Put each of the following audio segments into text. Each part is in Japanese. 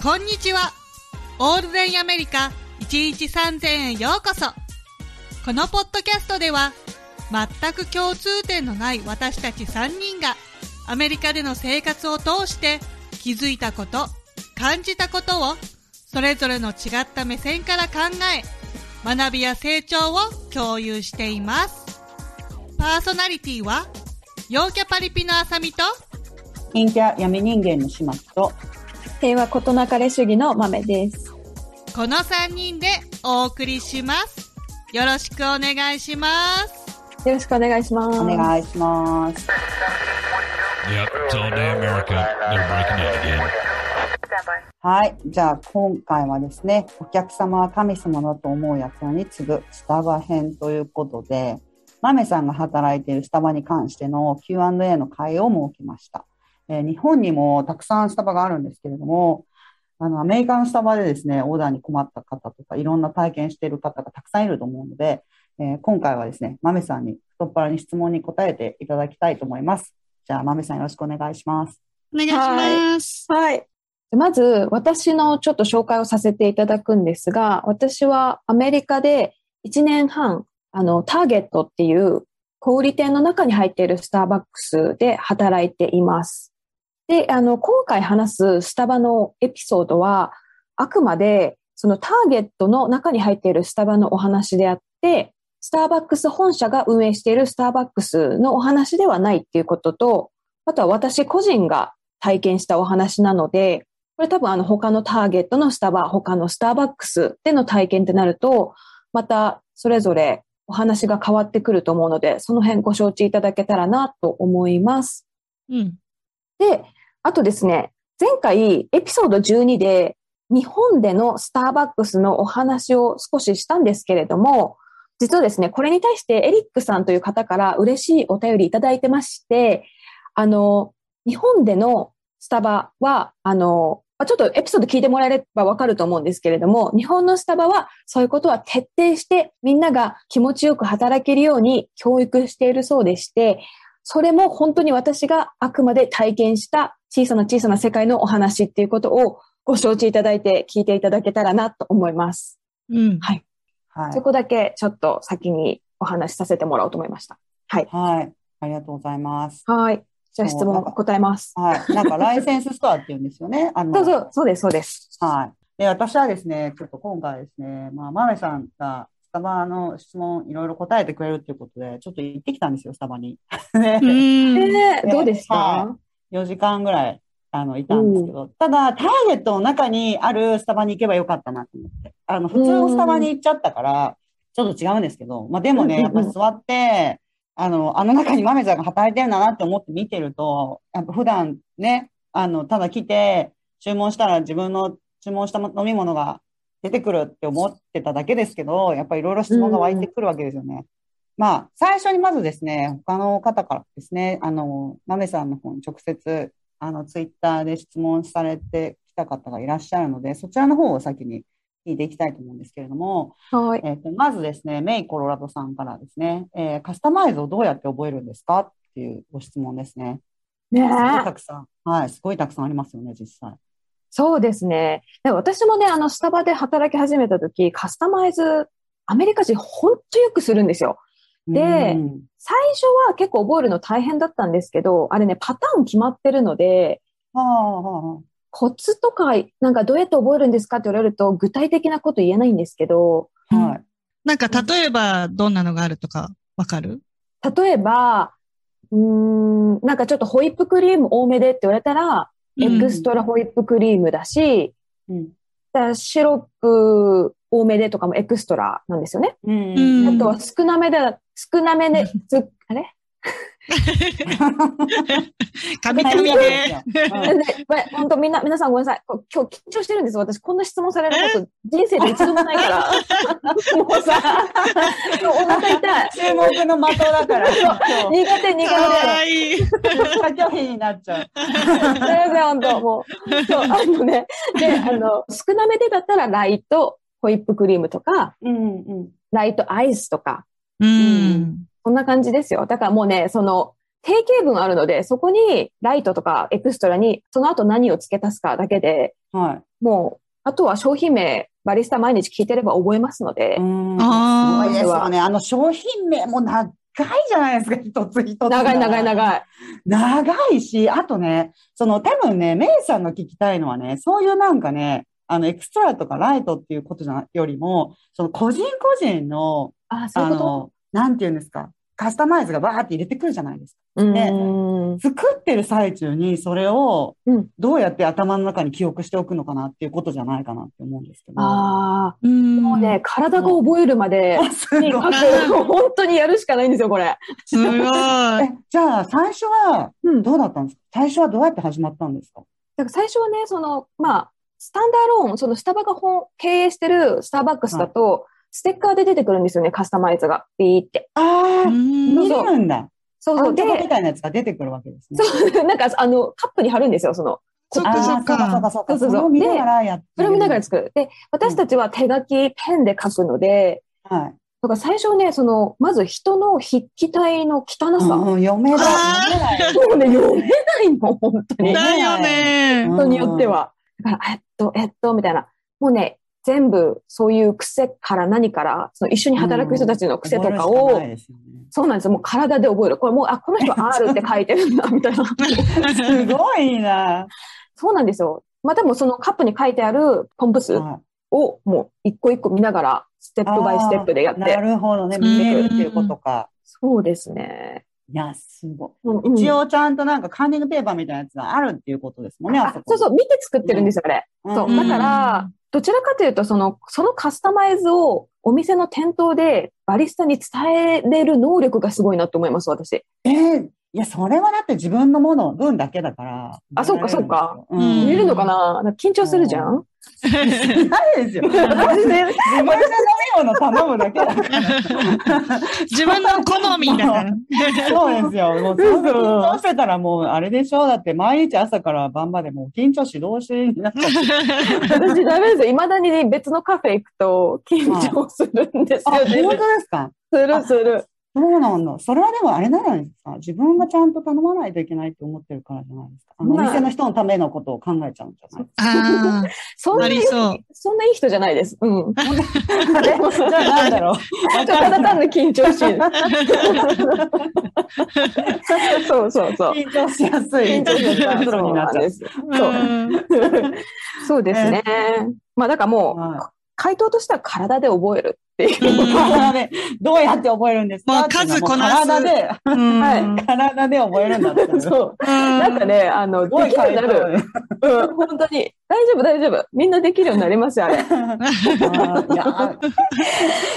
こんにちは。オールデンアメリカ1日3000円ようこそ。このポッドキャストでは、全く共通点のない私たち3人が、アメリカでの生活を通して気づいたこと、感じたことを、それぞれの違った目線から考え、学びや成長を共有しています。パーソナリティは、陽キャパリピのあさみと、陰キャ闇人間の始末と、平和ことなかれ主義の豆です。この3人でお送りします。よろしくお願いします。よろしくお願いします。お願いします。はい。じゃあ、今回はですね、お客様は神様だと思うやつらに次ぐスタバ編ということで、豆さんが働いているスタバに関しての Q&A の会を設けました。えー、日本にもたくさんスタバがあるんですけれども、あの、アメリカのスタバでですね、オーダーに困った方とか、いろんな体験している方がたくさんいると思うので、えー、今回はですね、豆さんに太っ腹に質問に答えていただきたいと思います。じゃあ、豆さんよろしくお願いします。お願いします。はい。はいまず、私のちょっと紹介をさせていただくんですが、私はアメリカで1年半、あの、ターゲットっていう小売店の中に入っているスターバックスで働いています。で、あの、今回話すスタバのエピソードは、あくまで、そのターゲットの中に入っているスタバのお話であって、スターバックス本社が運営しているスターバックスのお話ではないっていうことと、あとは私個人が体験したお話なので、これ多分あの他のターゲットのスタバ、他のスターバックスでの体験ってなると、またそれぞれお話が変わってくると思うので、その辺ご承知いただけたらなと思います。うん。で、あとですね、前回エピソード12で日本でのスターバックスのお話を少ししたんですけれども、実はですね、これに対してエリックさんという方から嬉しいお便りいただいてまして、あの、日本でのスタバは、あの、ちょっとエピソード聞いてもらえればわかると思うんですけれども、日本のスタバはそういうことは徹底してみんなが気持ちよく働けるように教育しているそうでして、それも本当に私があくまで体験した小さな小さな世界のお話っていうことをご承知いただいて聞いていただけたらなと思います。うん。はい。はい、そこだけちょっと先にお話しさせてもらおうと思いました。はい。はい。ありがとうございます。はい。じゃあ質問答えます。はい。なんかライセンスストアって言うんですよね。あのそうそう、そうです、そうです。はい。で、私はですね、ちょっと今回ですね、まあ、マメさんがスタバの質問いろいろ答えてくれるっていうことで、ちょっと行ってきたんですよ、スタバに。ね、えー、どうでした、?4 時間ぐらいあの、いたんですけど、ただ、ターゲットの中にあるスタバに行けばよかったなと思って。あの、普通のスタバに行っちゃったから、ちょっと違うんですけど、まあでもね、やっぱ座って、あの、あの中に豆さんが働いてるんだなって思って見てると、やっぱ普段ね、あの、ただ来て、注文したら自分の注文した飲み物が出てくるって思ってただけですけど、やっぱりいろいろ質問が湧いてくるわけですよね。まあ、最初にまずですね、他の方からですね、あの、豆さんの方に直接あの、ツイッターで質問されてきた方がいらっしゃるので、そちらの方を先に聞いていきたいと思うんですけれども、はい。えっ、ー、と、まずですね、メイコロラドさんからですね、えー、カスタマイズをどうやって覚えるんですか？っていうご質問ですね。ねすごいたくさん。はい、すごいたくさんありますよね、実際。そうですね。で私もね、あの、スタバで働き始めた時、カスタマイズ、アメリカ人ほんとよくするんですよ。で、最初は結構覚えるの大変だったんですけど、あれね、パターン決まってるので、はあはあ、コツとか、なんかどうやって覚えるんですかって言われると、具体的なこと言えないんですけど、はい。なんか例えばどんなのがあるとかわかる？例えば、うん、なんかちょっとホイップクリーム多めでって言われたら、うん、エクストラホイップクリームだし、うん、だシロップ多めでとかもエクストラなんですよね。うん、あとは少なめで、少なめで、あれ？神々で。本当みんな、皆さんごめんなさい。今日緊張してるんです。私、こんな質問されること人生で一度もないから。もうさ、お腹痛い。注目の的だから。苦手、苦手。かわいい。拒否になっちゃう。すいません、本当もう。そう、あのね、で、あの、少なめでだったらライト、ホイップクリームとか、うんうん、ライトアイスとか、うん、こんな感じですよ。だからもうね、その、定型文あるので、そこにライトとかエクストラに、その後何を付け足すかだけで、はい。もう、あとは商品名、バリスタ毎日聞いてれば覚えますので、うん。あーすごいですよね。あの商品名も長いじゃないですか、一つ一つ。長い長い長い。長いし、あとね、その多分ね、メイさんが聞きたいのはね、そういうなんかね、あの、エクストラとかライトっていうことじゃよりも、その個人個人の、あ、そういうなんていうんですか、カスタマイズがバーって入れてくるじゃないですか。とうねーん。作ってる最中にそれをうんどうやって頭の中に記憶しておくのかなっていうことじゃないかなって思うんですけど。ああ、うんもうね、体が覚えるまで、本当にやるしかないんですよ、これ。すごい。え、じゃあ最初はどうだったんですか？最初はどうやって始まったんですか？から最初はね、その、まあ、スタンダーローン、そのスタバが本経営してるスターバックスだと、ステッカーで出てくるんですよね、カスタマイズが。ピーって。ああ、うん見れるんだ。そうそう。でみたいなやつが出てくるわけですね。そうなんか、あの、カップに貼るんですよ、その。そっかそうかそう。そうか。そうそうそうそれを見ながらやってそれを見ながらる。作る。で、私たちは手書き、ペンで書くので、はい。だから最初ね、その、まず人の筆記体の汚さ。もうん、読めない。読めない。うね、読めないの、本当に。だよね。人によっては。だから、えっと、えっと、みたいな。もうね、全部そういう癖から何から、その一緒に働く人たちの癖とかをかない、ですよねそうなんですよ。もう体で覚える。これもう、あ、この人 R って書いてるんだ、みたいな。すごいな。そうなんですよ。まあでもそのカップに書いてあるポンプ数はをもう一個一個見ながら、ステップバイステップでやっいなて。るほどね。見れるっていうことか。そうですね。い。や、すごい。一応ちゃんとなんかカンニングペーパーみたい。なやつがあるってい。うことですもんね、あそこ。そうそう、見て作ってるんですよ、あれ。そう。だから、どちらかとい。うと、その、そのカスタマイズをお店の店頭でバリスタに伝えれる能力がすごい。なと思い。ます、私。えーい。や、それはだって自分のもの、分だけだから。あそうかそうか。うん。見えるのかな緊張するじゃんないですよ。自分で飲み物頼むだけだから。自分の好みだから。そうですよ。もう、そう緊張してたらもう、あれでしょ？だって、毎日朝から晩までもう緊張指導しになっちゃって。私ダメですよ。未だに別のカフェ行くと緊張するんですあ、よ。本当ですか？するする。そうなんだ。それはでもあれなんですか自分がちゃんと頼まないといけないって思ってるからじゃないですか。あの、おまあ店の人のためのことを考えちゃうんじゃない？ああ、そんなにそうそんないい人じゃないです。うん。あれじゃあなんだろう。ただ単に緊張しい。そうそうそう。緊張しやすい。緊張しやすい。そうです。うん そうですね。まあだからもう、は回答としては体で覚えるっていう。うんい体で、どうやって覚えるんですか？数こなす体で、うんはい体で覚えるんだってそう。なんかね、あの、でごいきるようになる。ね。うん、本当に。大丈夫、大丈夫。みんなできるようになりますよ、あれ。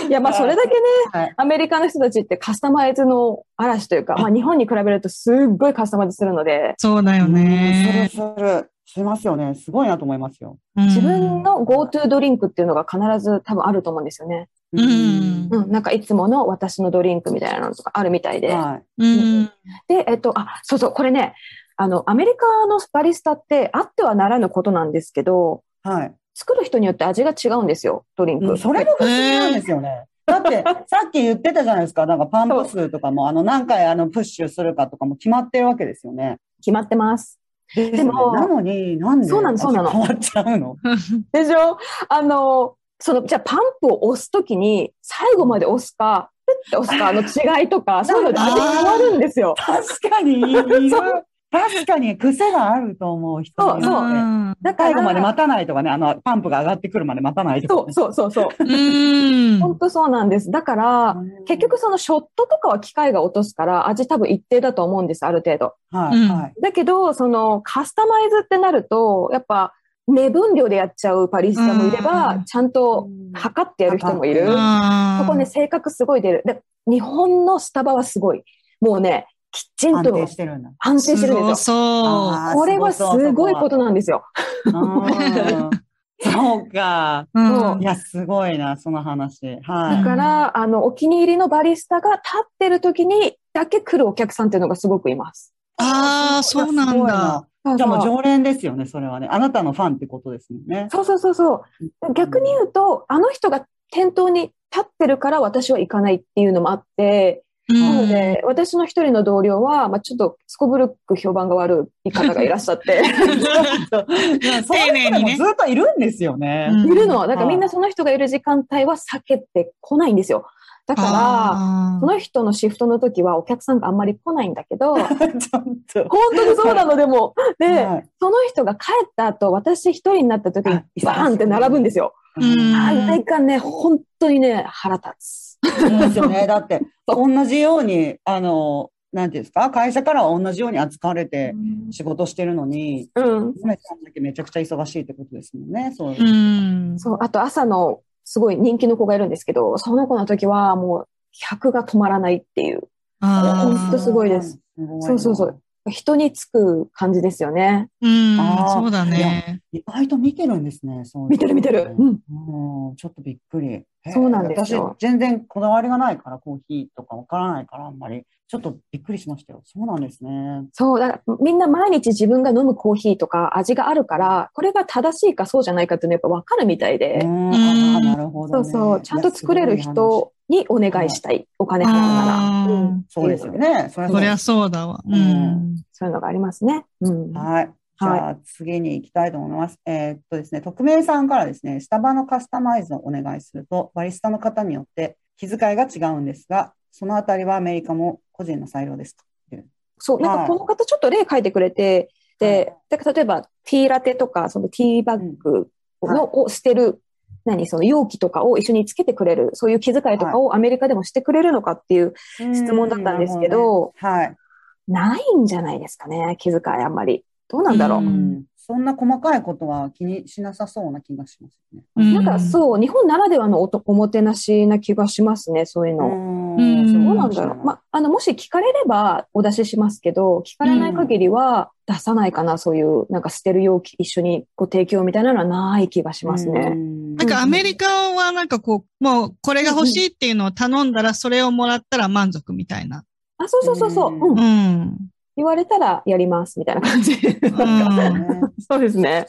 いや、まあ、それだけね、はいアメリカの人たちってカスタマイズの嵐というか、まあ、日本に比べるとすっごいカスタマイズするので、そうだようんね。するする。しますよね。すごいなと思いますよ。自分の GoTo ドリンクっていうのが必ず多分あると思うんですよね。うんうん、なんかいつもの私のドリンクみたいなのとかあるみたいで。はい。うん。で、えっと、あ、そうそう、これね、あの、アメリカのバリスタってあってはならぬことなんですけど、はい。作る人によって味が違うんですよ、ドリンク。うんそれが不思議なんですよね。だって、さっき言ってたじゃないですか。なんかパンプ数とかも、あの、何回あの、プッシュするかとかも決まってるわけですよね。決まってます。ででもなのに、なんでそうなのそうなの味変わっちゃうの？でしょ？あの、その、じゃあパンプを押すときに、最後まで押すか、プッて押すかの 違いとか、そういうので味変わるんですよ。確かに、いる。確かに癖があると思う人そううんだから、最後まで待たないとかね、あの、パンプが上がってくるまで待たないとか、そうそうそうそう。うん。本当そうなんです。だから、結局そのショットとかは機械が落とすから、味多分一定だと思うんです、ある程度。はい。だけど、そのカスタマイズってなると、やっぱ、目分量でやっちゃうパリスタもいれば、うんちゃんと測ってやる人もいる。そこね、性格すごい出る。で日本のスタバはすごい。もうね、きっちん安と定してるんだ。安定してるんですよ。そうこれはすごいことなんですよ。うん そうか。そう。んいや、すごいな、その話。はい。だから、あの、お気に入りのバリスタが立ってる時にだけ来るお客さんっていうのがすごくいます。ああ、そうなんだ。じゃあもう常連ですよね、それはね。あなたのファンってことですもんね。そうそうそうそう。逆に言うと、あの人が店頭に立ってるから私は行かないっていうのもあって、なので、私の一人の同僚は、まあ、ちょっとすこぶるく評判が悪い方がいらっしゃって、丁寧にね。ずっといるんですよね。うんいるの。だからみんなその人がいる時間帯は避けてこないんですよ。だから、あその人のシフトの時はお客さんがあんまり来ないんだけど。本当にそうなのでも。で、はいその人が帰った後、私一人になった時にあバーンって並ぶんですよ。うんあれがね、本当にね、腹立つ。そうですよね。だって、同じように、あの、なんていうんですか、会社からは同じように扱われて仕事してるのに、うん。梅さんだけめちゃくちゃ忙しいってことですもんね。そう。うん。そう、あと朝のすごい人気の子がいるんですけど、その子の時はもう客が止まらないっていう。あーほんとすごいです。そうそうそう。人につく感じですよね。うんそうだね。意外と見てるんですね。そう見てる見てる。うん。うん、ちょっとびっくり。そうなんですよ私、全然こだわりがないから、コーヒーとかわからないから、あんまり。ちょっとびっくりしましたよ。そうなんですね。そう、だからみんな毎日自分が飲むコーヒーとか味があるから、これが正しいかそうじゃないかっていうのはやっぱ分かるみたいで。あーなるほど、ね。そうそう、ちゃんと作れる人にお願いしたい。お金払うなら。そうですよ。ね。そりゃそうだわ。うん。そういうのがありますね。うん。はい。じゃあ、次に行きたいと思います。えーっとですね、匿名さんからですね、スタバのカスタマイズをお願いすると、バリスタの方によって気遣いが違うんですが、そのあたりはアメリカも個人の裁量ですかそう、なんはいかこの方ちょっと例書いてくれて、で、例えばティーラテとか、そのティーバッグうんの、を捨てる、何、その容器とかを一緒につけてくれる、そういう気遣いとかをアメリカでもしてくれるのかっていう、質問だったんですけどうんないんじゃないですかね、気遣いあんまり。どうなんだろう。うそんな細かいことは気にしなさそうな気がしますね。うんなんかそう、日本ならではのおとおもてなしな気がしますね、そういうの。うんどうなんだろう。ま、あの、もし聞かれればお出ししますけど、聞かれない限りは出さないかな、そういう、なんか捨てる容器一緒にご提供みたいなのはない気がしますね。なんかアメリカはなんかこう、もうこれが欲しいっていうのを頼んだらそれをもらったら満足みたいな。あ、そうそうそうそう。うんうんうん。言われたらやります、みたいな感じ。うん そうですね。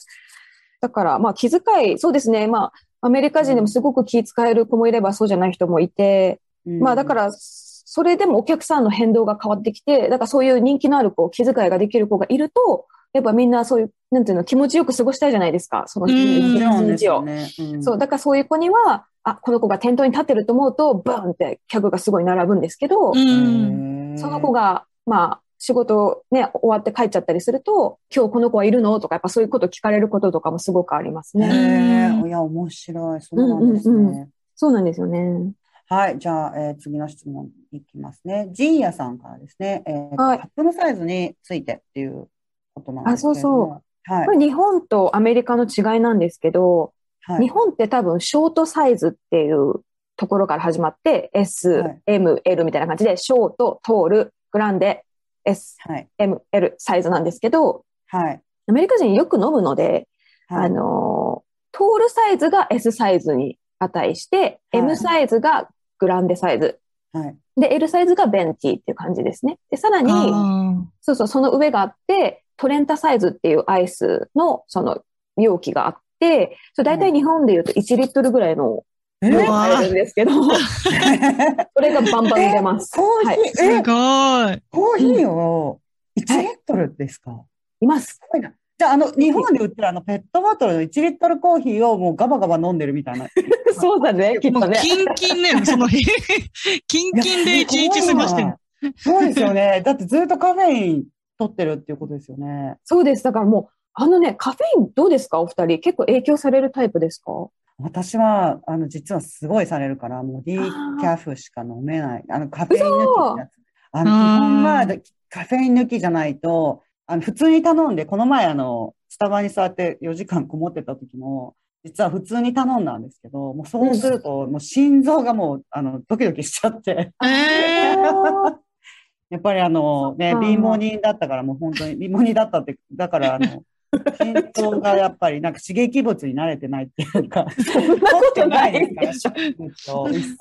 だから、まあ、気遣い、そうですね。まあ、アメリカ人でもすごく気遣える子もいればそうじゃない人もいて、まあ、だから、それでもお客さんの変動が変わってきて、だからそういう人気のある子、気遣いができる子がいると、やっぱみんなそういう、なんていうの、気持ちよく過ごしたいじゃないですか、そのうんもちろん一日をそう、だからそういう子には、あ、この子が店頭に立ってると思うと、バーンって客がすごい並ぶんですけど、うん。その子が、まあ、仕事ね、終わって帰っちゃったりすると、今日この子はいるのとか、やっぱそういうこと聞かれることとかもすごくありますへね。え、いや、面白い。そうなんですね。うんうんそうなんですよね。はい。じゃあ、えー次の質問いきますね。ジーヤさんからですね。えーはいカップのサイズについてっていうことなんですけれども。あそうはいこ。れ日本とアメリカの違いなんですけど、はい日本って多分ショートサイズっていうところから始まって、S、はい M、L みたいな感じで、ショート、トール、グランデ、S、はい。M、L サイズなんですけど、はい。アメリカ人よく飲むので、はいあの、トールサイズが S サイズに値して、はい M サイズがグランデサイズ。はい。で、L サイズがベンティっていう感じですね。で、さらに、あそうそう、その上があって、トレンタサイズっていうアイスのその容器があって、それ大体日本で言うと1リットルぐらいのえ？容器が入るんですけど、それがバンバン入れます。コーヒー、はい。ーすえ、ごい。コーヒーを1リットルですか？います。すごいな。じゃあ、あの、日本で売ってるあの、ペットボトルの1リットルコーヒーをもうガバガバ飲んでるみたいな。そうだね、きっとね。キンキンね、その日、キンキンで一日過ごしてる。そうですよね。だってずっとカフェイン取ってるっていうことですよね。そうです。だからもう、あのね、カフェインどうですか？お二人。結構影響されるタイプですか？私は、あの、実はすごいされるから、もうディーキャフしか飲めない。あの、カフェイン抜きってやつ。あの、基本はカフェイン抜きじゃないと、あの、普通に頼んで、この前、あの、スタバに座って4時間こもってた時も、実は普通に頼んだんですけど、もうそうすると、もう心臓がもう、あの、ドキドキしちゃって。えーやっぱりあのね貧乏人だったからもう本当に 貧乏人だったって、だからあの、心臓がやっぱりなんか刺激物に慣れてないっていうか、そんなことないですから、一切。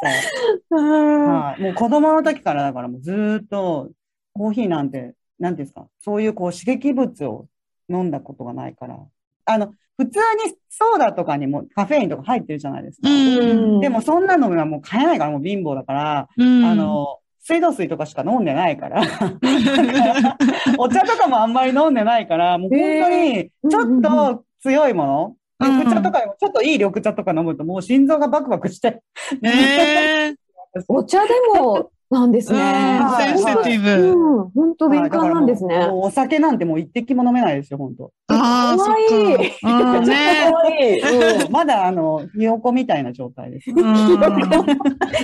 はい。もう子供の時からだからもうずーっとコーヒーなんて、なんていうんですか、そういうこう刺激物を飲んだことがないから。あの、普通にソーダとかにもカフェインとか入ってるじゃないですか。うんでもそんなのはもう買えないからもう貧乏だから、うんあの、水道水とかしか飲んでないから、お茶とかもあんまり飲んでないから、もう本当に、ちょっと強いもの、うん緑茶とかちょっといい緑茶とか飲むと、もう心臓がバクバクして、え お茶でもなんですね。うんセンシティブうん、本当敏感なんですね。お酒なんてもう一滴も飲めないですよ、本当。ああ、そっかわいいか。うんね。かわいい。まだ、あの、ひよこみたいな状態です。うん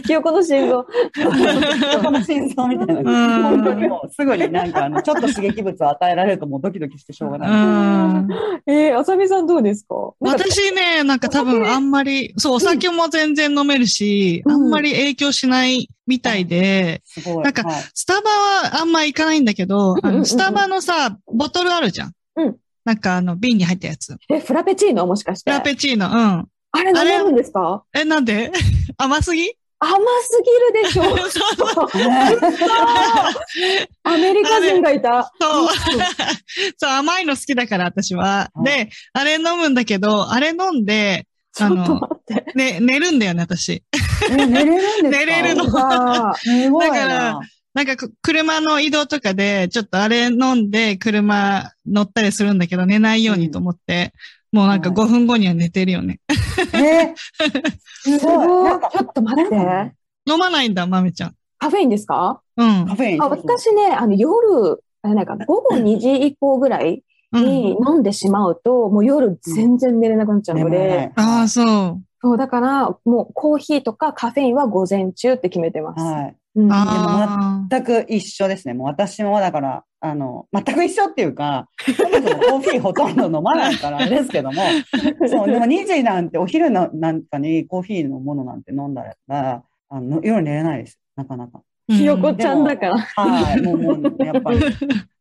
ひよこの心臓。ひよこの心臓みたいな。うん本当にもうすぐになんか、あの、ちょっと刺激物を与えられるともうドキドキしてしょうがない。うんえー、あさみさんどうですか？私ね、なんか多分あんまり、そう、お酒も全然飲めるし、うんあんまり影響しないみたいで。なんかはいスタバはあんま行かないんだけど、あうんうんうんの、スタバのさ、ボトルあるじゃん。うんなんかあの、瓶に入ったやつ。え、フラペチーノ？もしかして。フラペチーノ、うん。あれ飲めるんですか？え、なんで？甘すぎ？甘すぎるでしょ。アメリカ人がいた。そう。そう、甘いの好きだから、私は。で、あれ飲むんだけど、あれ飲んで、ちょっと待って。ね、寝るんだよね、私。え寝れるんですか？寝れるのあすごいだからな。なんかく、車の移動とかで、ちょっとあれ飲んで、車乗ったりするんだけど、寝ないようにと思って、もうなんかはい5分後には寝てるよね。えすすごい。ごいなんか。ちょっと待って。飲まないんだ、まめちゃん。カフェインですか？うん。カフェイン。あ私ね、あの夜、あなんか午後2時以降ぐらいうん。に飲んでしまうと、もう夜全然寝れなくなっちゃうので、ああ、そう。そう、だから、もうコーヒーとかカフェインは午前中って決めてます。はい。うんあ全く一緒ですね。もう私もだから、あの、全く一緒っていうか、そもそもコーヒーほとんど飲まないからあれですけども、そう、でも2時なんてお昼のなんかにコーヒーのものなんて飲んだら、あの夜寝れないです。なかなか。あ。ひよこちゃんだから。はい。もう、もう、やっぱり、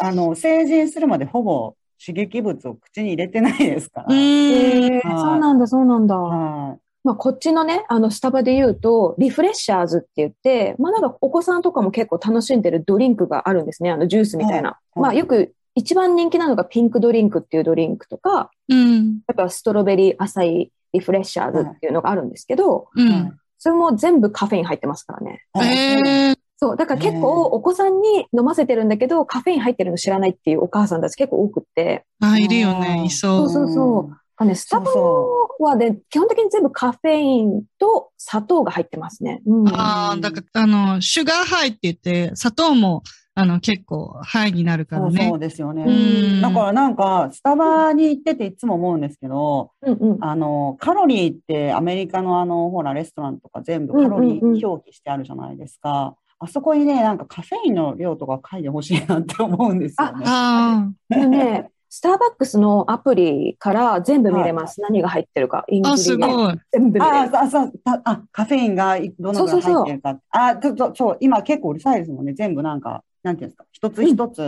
あの、成人するまでほぼ刺激物を口に入れてないですから。えーはいそうなんだ、そうなんだ。はい。まあ、こっちのね、あの、スタバで言うと、リフレッシャーズって言って、まあ、なんかお子さんとかも結構楽しんでるドリンクがあるんですね。あの、ジュースみたいな。はいまあ、よく一番人気なのがピンクドリンクっていうドリンクとか、うん。あとはストロベリーアサイリフレッシャーズっていうのがあるんですけど、うん。それも全部カフェイン入ってますからね。はいええ。そう。だから結構お子さんに飲ませてるんだけど、カフェイン入ってるの知らないっていうお母さんたち結構多くって、あ、いるよね、いそう。そうそうあね、スタバそはね、基本的に全部カフェインと砂糖が入ってますね。うん。ああ、だから、あの、シュガーハイって言って、砂糖も、あの、結構、ハイになるからねそうそう。ですよね。うんだからなんか、スタバに行ってていつも思うんですけど、うんうん。あの、カロリーってアメリカのあの、ほら、レストランとか全部カロリー表記してあるじゃないですか。あそこにね、なんかカフェインの量とか書いてほしいなって思うんですよね。あでね、スターバックスのアプリから全部見れます。何が入ってるか。イングあ。あ、リッシュすごい。全部見れる。ああ、そう、たあ、カフェインがどのぐらい入ってるか。あ、ちょっと、そう、今結構うるさいですもんね。全部なんか、なんていうんですか。一つ一つ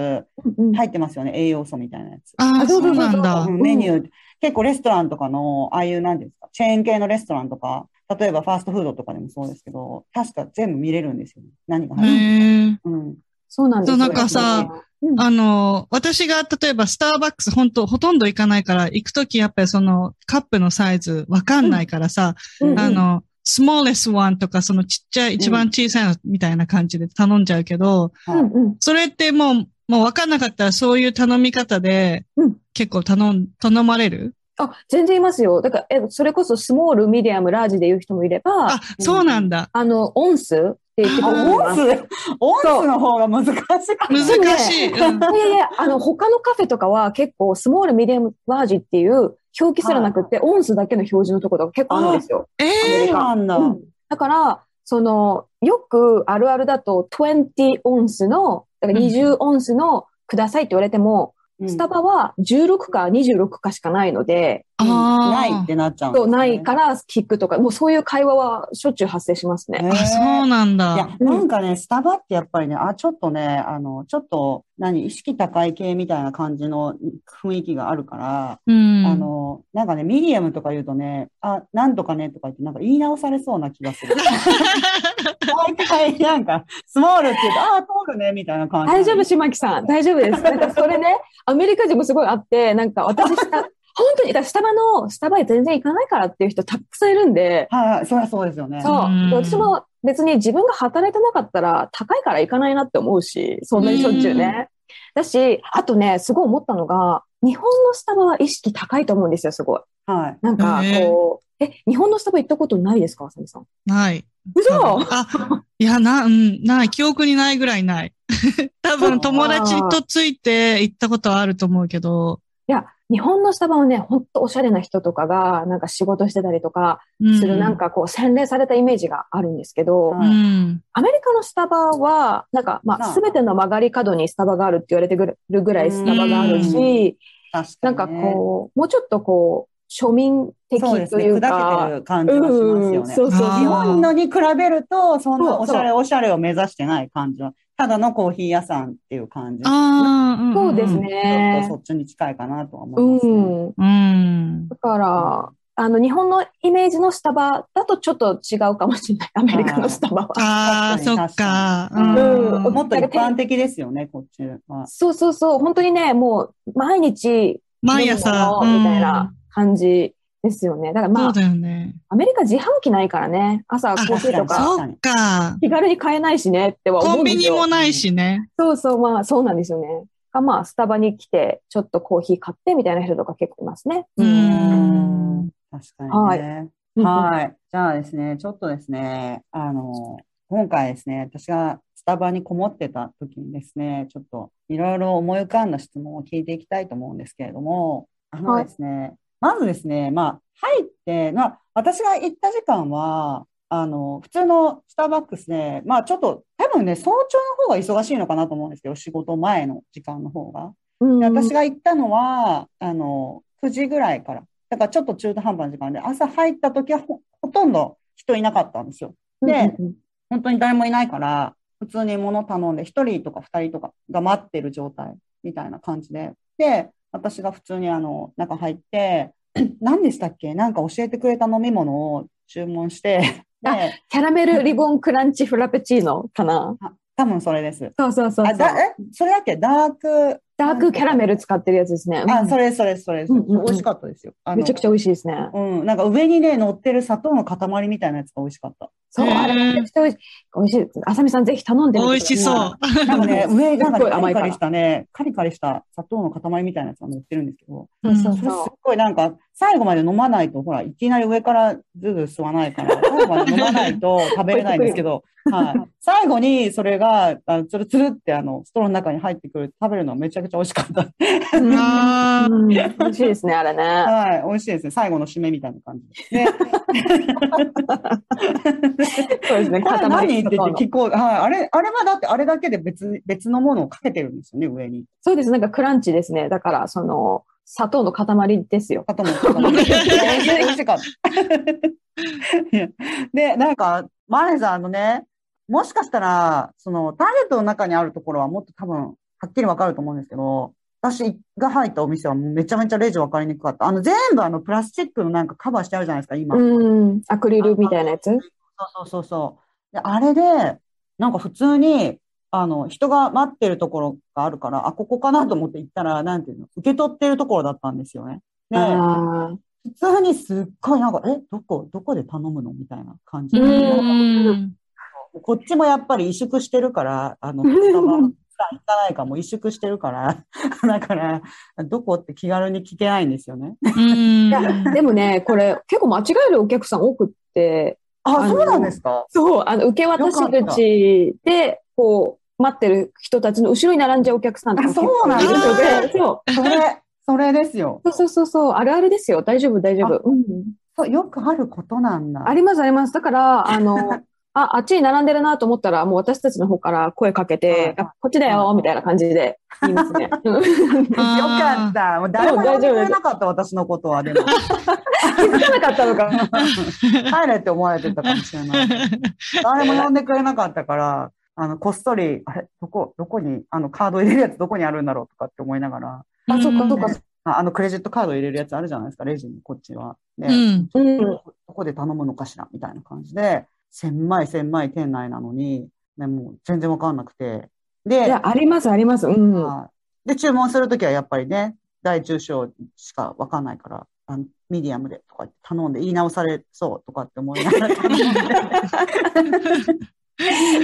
うんうん入ってますよね。栄養素みたいなやつ。ああ、そあそうそううそうなんだう。んメニュー、結構レストランとかの、ああいう、なんていうんですか、チェーン系のレストランとか、例えばファーストフードとかでもそうですけど、確か全部見れるんですよね。何がへ入ってるえ。うん。そうなんですよ。そうなんかさうん、あの、私が例えばスターバックス本当ほとんど行かないから、行くときやっぱりそのカップのサイズわかんないからさ、うんうんあの、 smallest one とかそのちっちゃい、一番小さいのみたいな感じで頼んじゃうけど、はいうんうん。それってもう、もうわかんなかったらそういう頼み方でうん結構頼ん、頼まれる？あ、全然いますよ。だから、え、それこそスモール、ミディアム、ラージで言う人もいれば、あ、そうなんだ。あの、オンス？って言ってる。オンス、オンスの方が難しいかも難ね。しい。うんいやいや、あの、他のカフェとかは結構、スモール、ミディアム、ラージっていう表記すらなくて、オンスだけの表示のところが結構あるんですよ。ええなんだうんだから、その、よくあるあるだと、20オンスの、だから20オンスのくださいって言われても、うんスタバは16か26かしかないので、ないってなっちゃうんですそうねないから聞くとか、もうそういう会話はしょっちゅう発生しますね。そうなんいやだ。、なんかね、スタバってやっぱりね、あ、ちょっとね、あの、ちょっと、何、意識高い系みたいな感じの雰囲気があるから、うん。あの、なんかね、ミディアムとか言うとね、あ、なんとかねとか言って、なんか言い直されそうな気がする。毎回、なんか、スモールって言うと、あ、通るね、みたいな感じ。大丈夫、島木さん。大丈夫です。なんかそれね、アメリカ人もすごいあって、なんか私した、本当に、だスタバの、スタバへ全然行かないからっていう人たくさんいるんで、はいはい、そりゃそうですよね。そう私も別に自分が働いてなかったら高いから行かないなって思うし、そんなにしょっちゅうね。だし、あとね、すごい思ったのが、日本のスタバは意識高いと思うんですよ、すごい。はい。なんか、こう、え、日本のスタバ行ったことないですか、あさみさん？ない。嘘あ、いや、な、うん、ない。記憶にないぐらいない。多分友達とついて行ったことはあると思うけど。いや、日本のスタバはね、ほんとおしゃれな人とかが、なんか仕事してたりとかうする、なん、かこう、洗練されたイメージがあるんですけど、うん。うん。アメリカのスタバは、なんか、まあ、まあ。すべての曲がり角にスタバがあるって言われてるぐらいスタバがあるし、確かなんかこう、もうちょっとこう、庶民的そうですね。という砕けてか、る感じがしますようん。ね。そうそう。日本のに比べると、そんなそうおしゃれおしゃれを目指してない感じは、ただのコーヒー屋さんっていう感じ。ああ、んそうです。ちょっとねそ。っちに近いかなとは思ういますね。ん。うん。だから、あの、日本のイメージのスタバだとちょっと違うかもしれない。アメリカのスタバは。ああ、そ確かにっか。うんうんもっと一般的ですよね、こっちは。そうそうそう。本当にね、もう、毎日、毎朝みたいな感じですよね。だからまあ、そうだよね。アメリカ自販機ないからね。朝コーヒーとあかそっか。気軽に買えないしねっては思コンビうんですよ。ニもないしね。そうそう、まあそうなんですよね。がまあ、スタバに来て、ちょっとコーヒー買ってみたいな人とか結構いますね。う。うんん。確かにはいね。うんはい。じゃあですね、ちょっとですね、あの、今回ですね、私がスタバにこもってた時にですね、ちょっといろいろ思い浮かんだ質問を聞いていきたいと思うんですけれども、あのですね、まずですね、まあ、入って、まあ、私が行った時間は、あの、普通のスターバックスで、まあ、ちょっと、多分ね、早朝の方が忙しいのかなと思うんですけど、仕事前の時間の方が。うんで私が行ったのは、あの、9時ぐらいから。だからちょっと中途半端な時間で、朝入った時はほほとんど人いなかったんですよ。で本当に誰もいないから、普通に物頼んで、1人とか2人とかが待ってる状態みたいな感じで。で、私が普通にあの、中入って、何でしたっけ？なんか教えてくれた飲み物を注文して、キャラメル リボンクランチフラペチーノかな？あ多分それです。そうそうそうそうあ、だ、え、それだっけ？ダーク、ダークキャラメル使ってるやつですね。あ、うんそれ、それ、それ、それうんうんうん美味しかったですよ。めちゃくちゃ美味しいですね。うん、なんか上にね、乗ってる砂糖の塊みたいなやつが美味しかった。そう、あれめちゃくちゃ美味しい。美味しいです。あさみさんぜひ頼んでみて美味しそう。なんかね、上、なんかすっごいねカリカリしたね、カリカリした砂糖の塊みたいなやつが乗ってるんですけど、そうそうそれすっそごいなんか、最後まで飲まないと、ほら、いきなり上からずず吸わないから、最後まで飲まないと食べれないんですけど、はい。最後にそれが、あのつるつるってあの、ストローの中に入ってくる、食べるのはめちゃくちゃ美味しかった。美味しいですね、あれね。はい。美味しいですね。最後の締めみたいな感じで。でそうですね、塊何って聞こう。はい。あれ、あれはだってあれだけで別、別のものをかけてるんですよね、上に。そうです、なんかクランチですね。だから、その、砂糖の塊ですよ。あとも、美味しい美味しかった。で、なんか、マネさん、あのね、もしかしたら、その、ターゲットの中にあるところはもっと多分、はっきりわかると思うんですけど、私が入ったお店はもうめちゃめちゃレジわかりにくかった。あの、全部あの、プラスチックのなんかカバーしてあるじゃないですか、今。うん、アクリルみたいなやつ？そうそうそうそう。で、あれで、なんか普通に、あの、人が待ってるところがあるから、あ、ここかなと思って行ったら、なんていうの、受け取ってるところだったんですよね。で、あ普通にすっごいなんか、え、どこ、どこで頼むの？みたいな感じ。こっちもやっぱり萎縮してるから、あの、スタバ行かないかも萎縮してるから、だから、どこって気軽に聞けないんですよね。うんいや、でもね、これ結構間違えるお客さん多くって、あ、あのそうなんですか？そう、あの、受け渡し口で、こう、待ってる人たちの後ろに並んじゃうお客さんとそうなん結構いるのだで、そう。それ、それですよ。そうそうそうそう、あるあるですよ。大丈夫、大丈夫。うん、そうよくあることなんだ。あります、あります。だから、あの、あ、あっちに並んでるなと思ったら、もう私たちの方から声かけて、はいあこっちだよ、みたいな感じで言いますね。うんよかった。もう誰も呼んでくれなかった、私のことは。でも、気づかなかったのか。帰れって思われてたかもしれない。誰も呼んでくれなかったから、あの、こっそり、あれ、どこ、どこに、あの、カード入れるやつどこにあるんだろうとかって思いながら、あ、そっか、そっか。ああの、クレジットカード入れるやつあるじゃないですか、レジに、こっちは。で、うん。うん。どこで頼むのかしら、みたいな感じで、狭い狭い店内なのに、ね、もう全然わかんなくて。で、いや、あります、あります。うん。はいで、注文するときはやっぱりね、大中小しかわかんないから、あのミディアムでとかって頼んで言い直されそうとかって思いながら頼んで。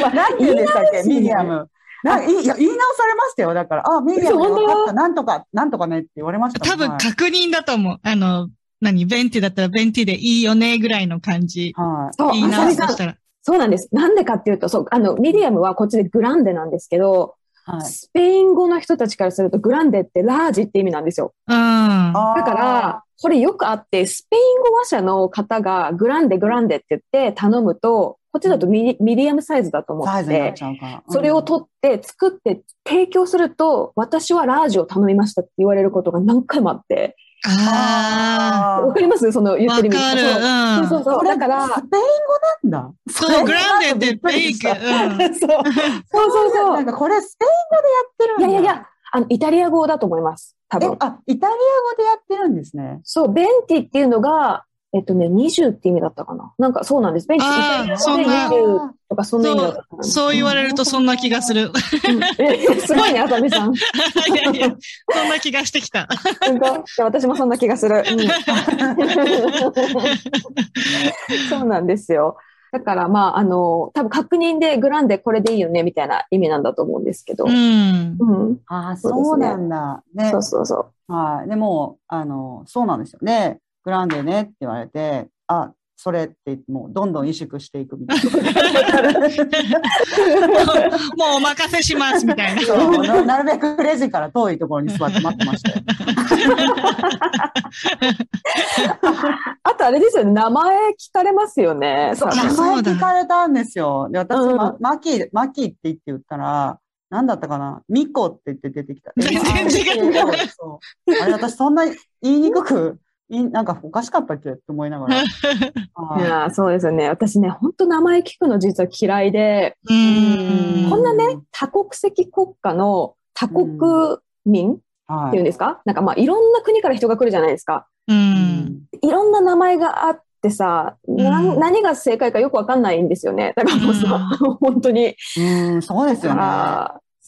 まあ、なんて言うんでしたっけ、ミディアム。ないいや言い直されましたよ。だから、あ、ミディアムで分かった、なんとか、なんとかねって言われました多分確認だと思う。あの、何、ベンティだったらベンティでいいよね、ぐらいの感じ。はい。そう、言いあさみさん直すとし。たら。そうなんです。なんでかっていうと、そう、あの、ミディアムはこっちでグランデなんですけど、はい。スペイン語の人たちからするとグランデってラージって意味なんですよ。うん。だから、これよくあって、スペイン語話者の方がグランデグランデって言って頼むと、こっちだとミディミディアムサイズだと思っ、てう。それを取って作って提供すると、私はラージを頼みましたって言われることが何回もあって、あわかります？そのあ。言ってる意味。わかる。そううん。そうそう。これだから、スペイン語なんだ。そう、グランデってフェイク。うん。そう。そうそうそうなんかこれスペイン語でやってるんだ。いやいやいや、あの、イタリア語だと思います。多え分。、あ、イタリア語でやってるんですね。そう、ベンティっていうのが、えっとね、20って意味だったかな。なんかそうなんです。ベンティイあータリア語でそんな20とかそんな意味だったかな。そう言われるとそんな気がする。うんえ すごいね、あさみさん。いやいや、そんな気がしてきた。本当いや私もそんな気がする。うん そうなんですよ。だから、まあ、あの、多分確認でグランデこれでいいよね、みたいな意味なんだと思うんですけど。うん。うん。ああ、そうなんだ。ねそう。そうそう。はい。でも、あの、そうなんですよね。グランデねって言われて、あ、それって言って、もうどんどん萎縮していくみたいな。もうお任せします、みたいな。そうななるべくレジから遠いところに座って待ってましたよ。あとあれですよね、名前聞かれますよね。そう、名前聞かれたんですよ。で、私、うんまマキ、マキって言って言ったら、なんだったかなミコって言って出てきた。全然違うあれ、私そんな言いにくく、いなんかおかしかったっけ？って思いながら。いはいやそうですよね。私ね、本当名前聞くの実は嫌いで、うん。こんなね、多国籍国家の多国民っはい。ていうんですか、なんかまあいろんな国から人が来るじゃないですか。うん。いろんな名前があってさ、なうん何が正解かよくわかんないんですよね。だからもうさ、本当に。うん、そうですよね。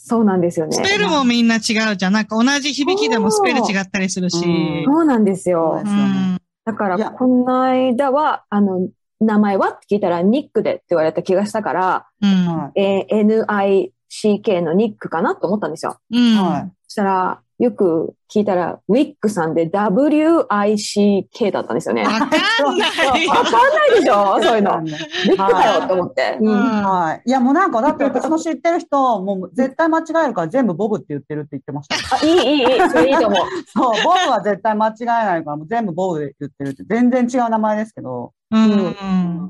そうなんですよね。スペルもみんな違うじゃん。なんか同じ響きでもスペル違ったりするし。そうなんですよそうで。すよねだから、この間は、あの、名前はって聞いたら、ニックでって言われた気がしたから、うん。はえー NICK のニックかなと思ったんですよ。うん。い。はい。そしたら、よく聞いたら、ウィックさんで WICK だったんですよね。わわかんない。かんないでしょ？そういうの。ねウィックだよと思って。うんはい。いや、もうなんか、だって私の知ってる人、もう絶対間違えるから全部ボブって言ってるって言ってました。あ、いい、いい、いい。それいいと思う。そう、ボブは絶対間違えないから、もう全部ボブで言ってるって、全然違う名前ですけど、うん。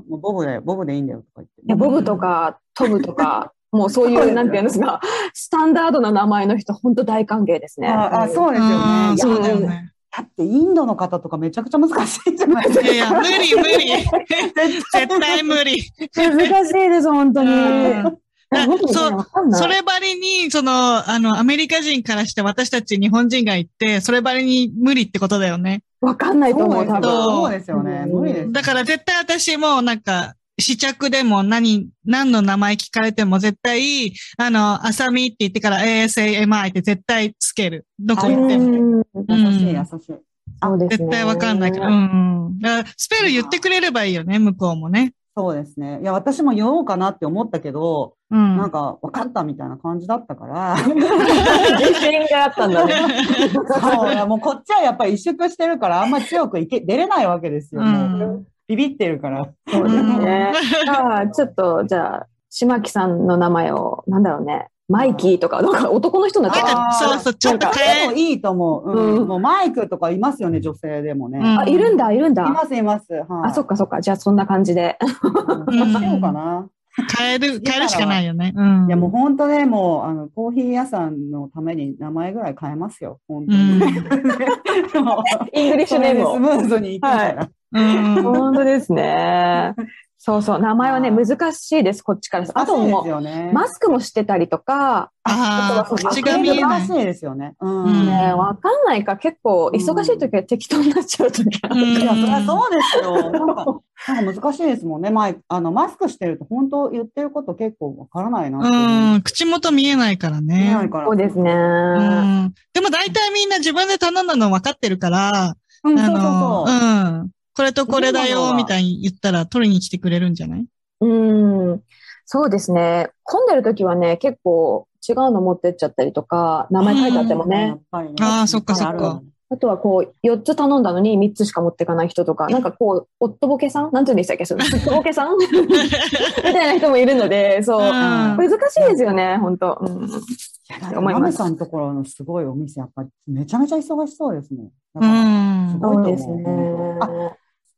もうボブで、ボブでいいんだよとか言って。いや、ボブとかトムとか、もうそういう、なんていうんですか、スタンダードな名前の人、本当大歓迎ですね。ああ、そうですようん。ね。そうだよね。だってインドの方とかめちゃくちゃ難しいじゃないですか。いやいや、無理無理。絶対無理。難しいです、本当に。そうそればりに、その、あの、アメリカ人からして私たち日本人が行って、そればりに無理ってことだよね。わかんないと思う、多分。そうですよね。うん無理です。だから絶対私もなんか、試着でも何、何の名前聞かれても絶対、あの、あさみって言ってから ASAMI って絶対つける。どこ行っても。うん優しい、優しい。そうですね。絶対わかんないから。うん。だからスペル言ってくれればいいよね、向こうもね。そうですね。いや、私も言おうかなって思ったけど、うん。なんか、分かったみたいな感じだったから、自信があったんだね。そう、もうこっちはやっぱり萎縮してるから、あんまり強くいけ、出れないわけですよ。うもうんビビってるから。そうですね。ああ、ちょっと、じゃあ、島木さんの名前を、なんだろうね、マイキーとか、なんか男の人になっちゃそうそう、ちょっとで変え、もいいと思う。うん。うんもうマイクとかいますよね、女性でもね。うんあ、いるんだ、いるんだ。います、います。はい。あ、そっかそっか。じゃあ、そんな感じで。しようかな。変える、変えるしかないよね。うん。いや、もう本当ね、もう、あの、コーヒー屋さんのために名前ぐらい変えますよ。本当うに。English name スムーズにいくから。うん。本当ですね。そうそう。名前はね、難しいです、こっちから。あともすよねう、。マスクもしてたりとか、ああ、こっちが見えない。難しいですよね。うん。うんね、わかんないか、結構、忙しい時は適当になっちゃう時ある。うんいや、そりゃそうですよ。なんか、なんか難しいですもんね。マイク、あの、マスクしてると本当言ってること結構わからないなって思うん。口元見えないからね。ないから。そうですね。うん。でも大体みんな自分で頼んだの分かってるから、うん、そうあそうの、そう。うん。これとこれだよ、みたいに言ったら取りに来てくれるんじゃない？うん。そうですね。混んでる時はね、結構違うの持ってっちゃったりとか、名前書いてあってもやねね。あーそっかそっか。あとはこう、4つ頼んだのに3つしか持ってかない人とか、なんかこう、夫ボケさん？なんて言うんでしたっけ？その、夫ボケさん？みたいな人もいるので、そう。うん。難しいですよね、本当。うん。思います。さんのところのすごいお店、やっぱりめちゃめちゃ忙しそうですもん。だうからすん。ごいと思う。そうですね。あ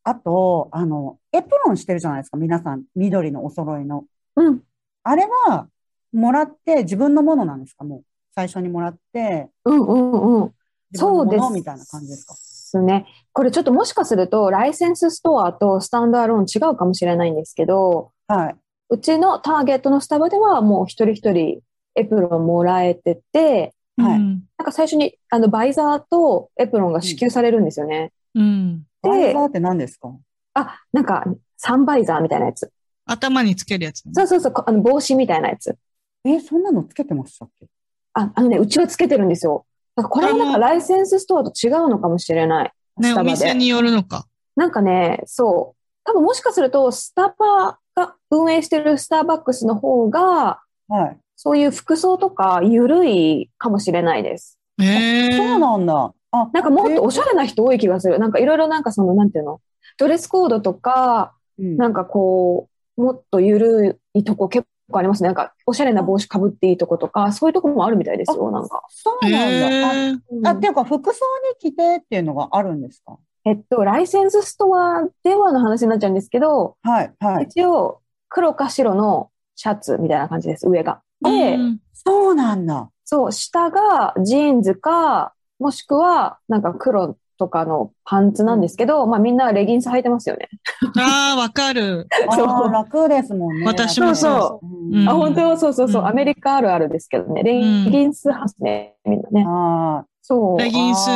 あと、あの、エプロンしてるじゃないですか、皆さん。緑のお揃いの。うん。あれは、もらって自分のものなんですか？もう、最初にもらって、うんうんうん。そうです。みたいな感じですか？すね。これちょっともしかすると、ライセンスストアとスタンドアローン違うかもしれないんですけど、はい。うちのターゲットのスタバではもう一人一人エプロンもらえてて、はいうんなんか最初にあのバイザーとエプロンが支給されるんですよね。うん。でバイザーって何ですか？あ、なんかサンバイザーみたいなやつ。頭につけるやつね。そうそうそう、こあの帽子みたいなやつ。え、そんなのつけてましたっけ？あ、あのね、うちはつけてるんですよ。だからこれはなんかライセンスストアと違うのかもしれない。ね、お店によるのか。なんかね、そう。多分もしかすると、スタバが運営してるスターバックスの方が、はい。そういう服装とか緩いかもしれないです。へえ。そうなんだ。あ、なんかもっとおしゃれな人多い気がする。なんかいろいろなんかその、なんていうの？ドレスコードとか、うんなんかこう、もっと緩いとこ結構ありますね。なんかおしゃれな帽子かぶっていいとことか、そういうとこもあるみたいですよ、なんか。そうなんだ。あっていうか、服装に着てっていうのがあるんですか？えっと、ライセンスストアではの話になっちゃうんですけど、はい、はい。一応、黒か白のシャツみたいな感じです、上が。で、うんそうなんだ。そう、下がジーンズか、もしくは、なんか黒とかのパンツなんですけど、まあみんなレギンス履いてますよね。ああ、わかる。そう楽ですもんね。私もそううんうんあ、本当？そうそうそう、うんアメリカあるあるですけどね。レギンス履くね、みんなね。あそう。レギンス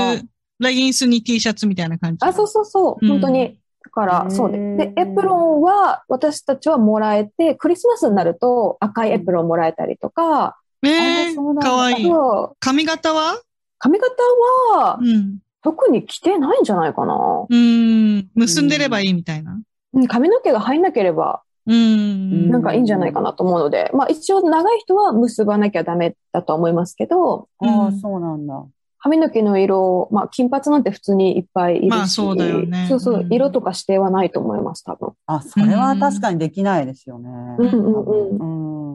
レギンスに T シャツみたいな感じ。あ、そうそうそう、うん本当に。だから、そうで。で、エプロンは私たちはもらえて、クリスマスになると赤いエプロンもらえたりとか、えあえかわいい。髪型は？髪型はうん。特に着てないんじゃないかな。うん。結んでればいいみたいな。うん髪の毛が入んなければうん。なんかいいんじゃないかなと思うので、まあ一応長い人は結ばなきゃダメだとは思いますけど、あ、あそうなんだ。髪の毛の色、まあ金髪なんて普通にいっぱいいるし。まあそうだよねそうそうう、ん色とか指定はないと思います、多分。あ、それは確かにできないですよね。うんうんうん。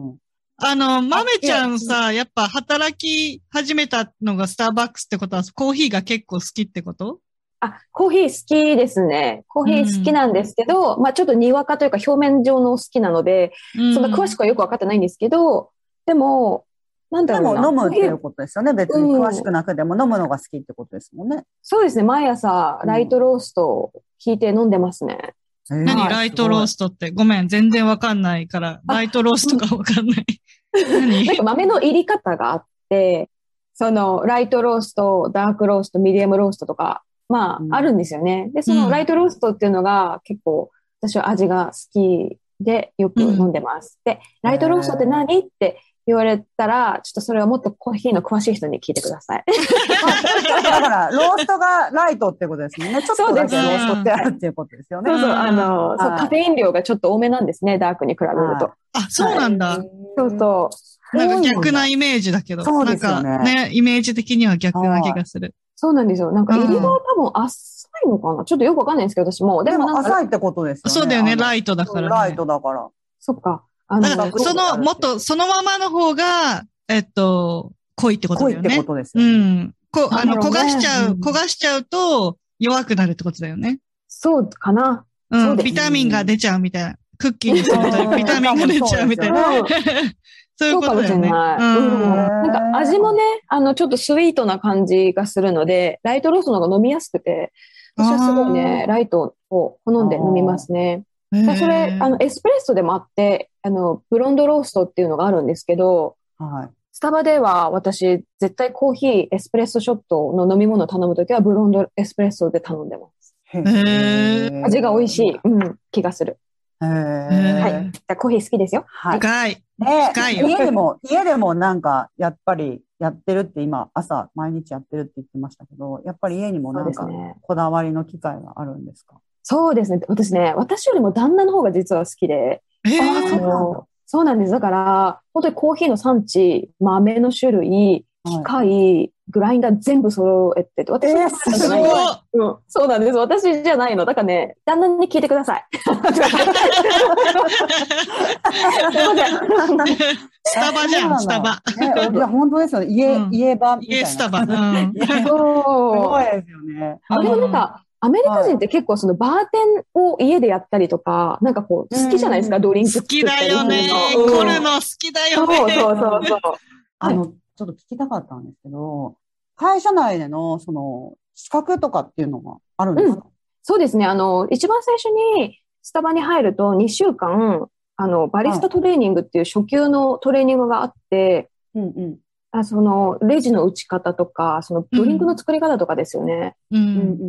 うん。あの、まめちゃんさ、やっぱ働き始めたのがスターバックスってこと？は、コーヒーが結構好きってこと？あ、コーヒー好きですね。コーヒー好きなんですけど、まあちょっとにわかというか表面上の好きなので、うんそんな詳しくはよくわかってないんですけど、でも、なんだでもろうな。飲むっていうことですよね。別に詳しくなくても飲むのが好きってことですもんね。そうですね。毎朝、ライトローストを引いて飲んでますね。何ライトロースストって？ごめん、全然わかんないから、ライトローストがわかんない。何？なんか豆の入り方があって、その、ライトロースト、ダークロースト、ミディアムローストとか、まうんあ、あるんですよね。で、そうんのライトローストっていうのが結構、私は味が好きでよく飲んでます。で、ライトローストって何？って言われたら、ちょっとそれはもっとコーヒーの詳しい人に聞いてください。だから、ローストがライトってこと ですね。ちょっとだけローストってあるっていうことですよね。そうそう、あの、そう、はいカフェイン量がちょっと多めなんですね、ダークに比べると。はあ、そうなんだ。そうそう。なんか逆なイメージだけど。そうですよねなんかね、イメージ的には逆な気がする。そうなんですよ。なんか入りは多分浅いのかな？ちょっとよくわかんないんですけど、私も。でもでも浅いってことですよね。そうだよね、ライトだから、ね。ライトだから。そっか。あのその、もっと、そのままの方が、えっと、濃いってこと濃いってだよね。ことですうよね。ん。こあの、ね焦がしちゃう、うん焦がしちゃうと弱くなるってことだよね。そうかな。うん。ビタミンが出ちゃうみたいな。クッキーにするうんとビタミンが出ちゃうみたいな。うん そういうこというんうんなんか味もね、あの、ちょっとスイートな感じがするので、ライトローストの方が飲みやすくて、私はすごいね、ライトを好んで飲みますね。それ、あの、エスプレッソでもあって、あの、ブロンドローストっていうのがあるんですけど、はい。スタバでは私、絶対コーヒー、エスプレッソショットの飲み物を頼むときは、ブロンドエスプレッソで頼んでます。へへー味が美味しい、うん、気がする。へはい。え。じゃあコーヒー好きですよ。はい。深い。ね深いよ家でも、家でもなんか、やっぱりやってるって今、朝毎日やってるって言ってましたけど、やっぱり家にもなんか。こだわりの機械があるんですか？そうですね。私ね、私よりも旦那の方が実は好きで、えあそうー、なんだのそうなんです。だから、本当にコーヒーの産地、豆の種類、機械、グラインダー全部揃えてて、私えーじすごい。うん、そうなんです。私じゃないの。だからね、旦那に聞いてください。スタバじゃん、スタバ。ね、いや、本当ですよね。家、うん家場みたいな。家スタバ。うん。す そごう。いですよね。あでもなんか、アメリカ人って結構そのバーテンを家でやったりとか、なんかこう、好きじゃないですか、うんドリンク好き作ったりだよね。うん来るの好きだよね。そうそうそうそう。あの、ちょっと聞きたかったんですけど、会社内での、その、資格とかっていうのがあるんですか、そうですね。あの、一番最初にスタバに入ると2週間、あの、バリスタトレーニングっていう初級のトレーニングがあって、うんうん。あその、レジの打ち方とか、そのドリンクの作り方とかですよね。う。うん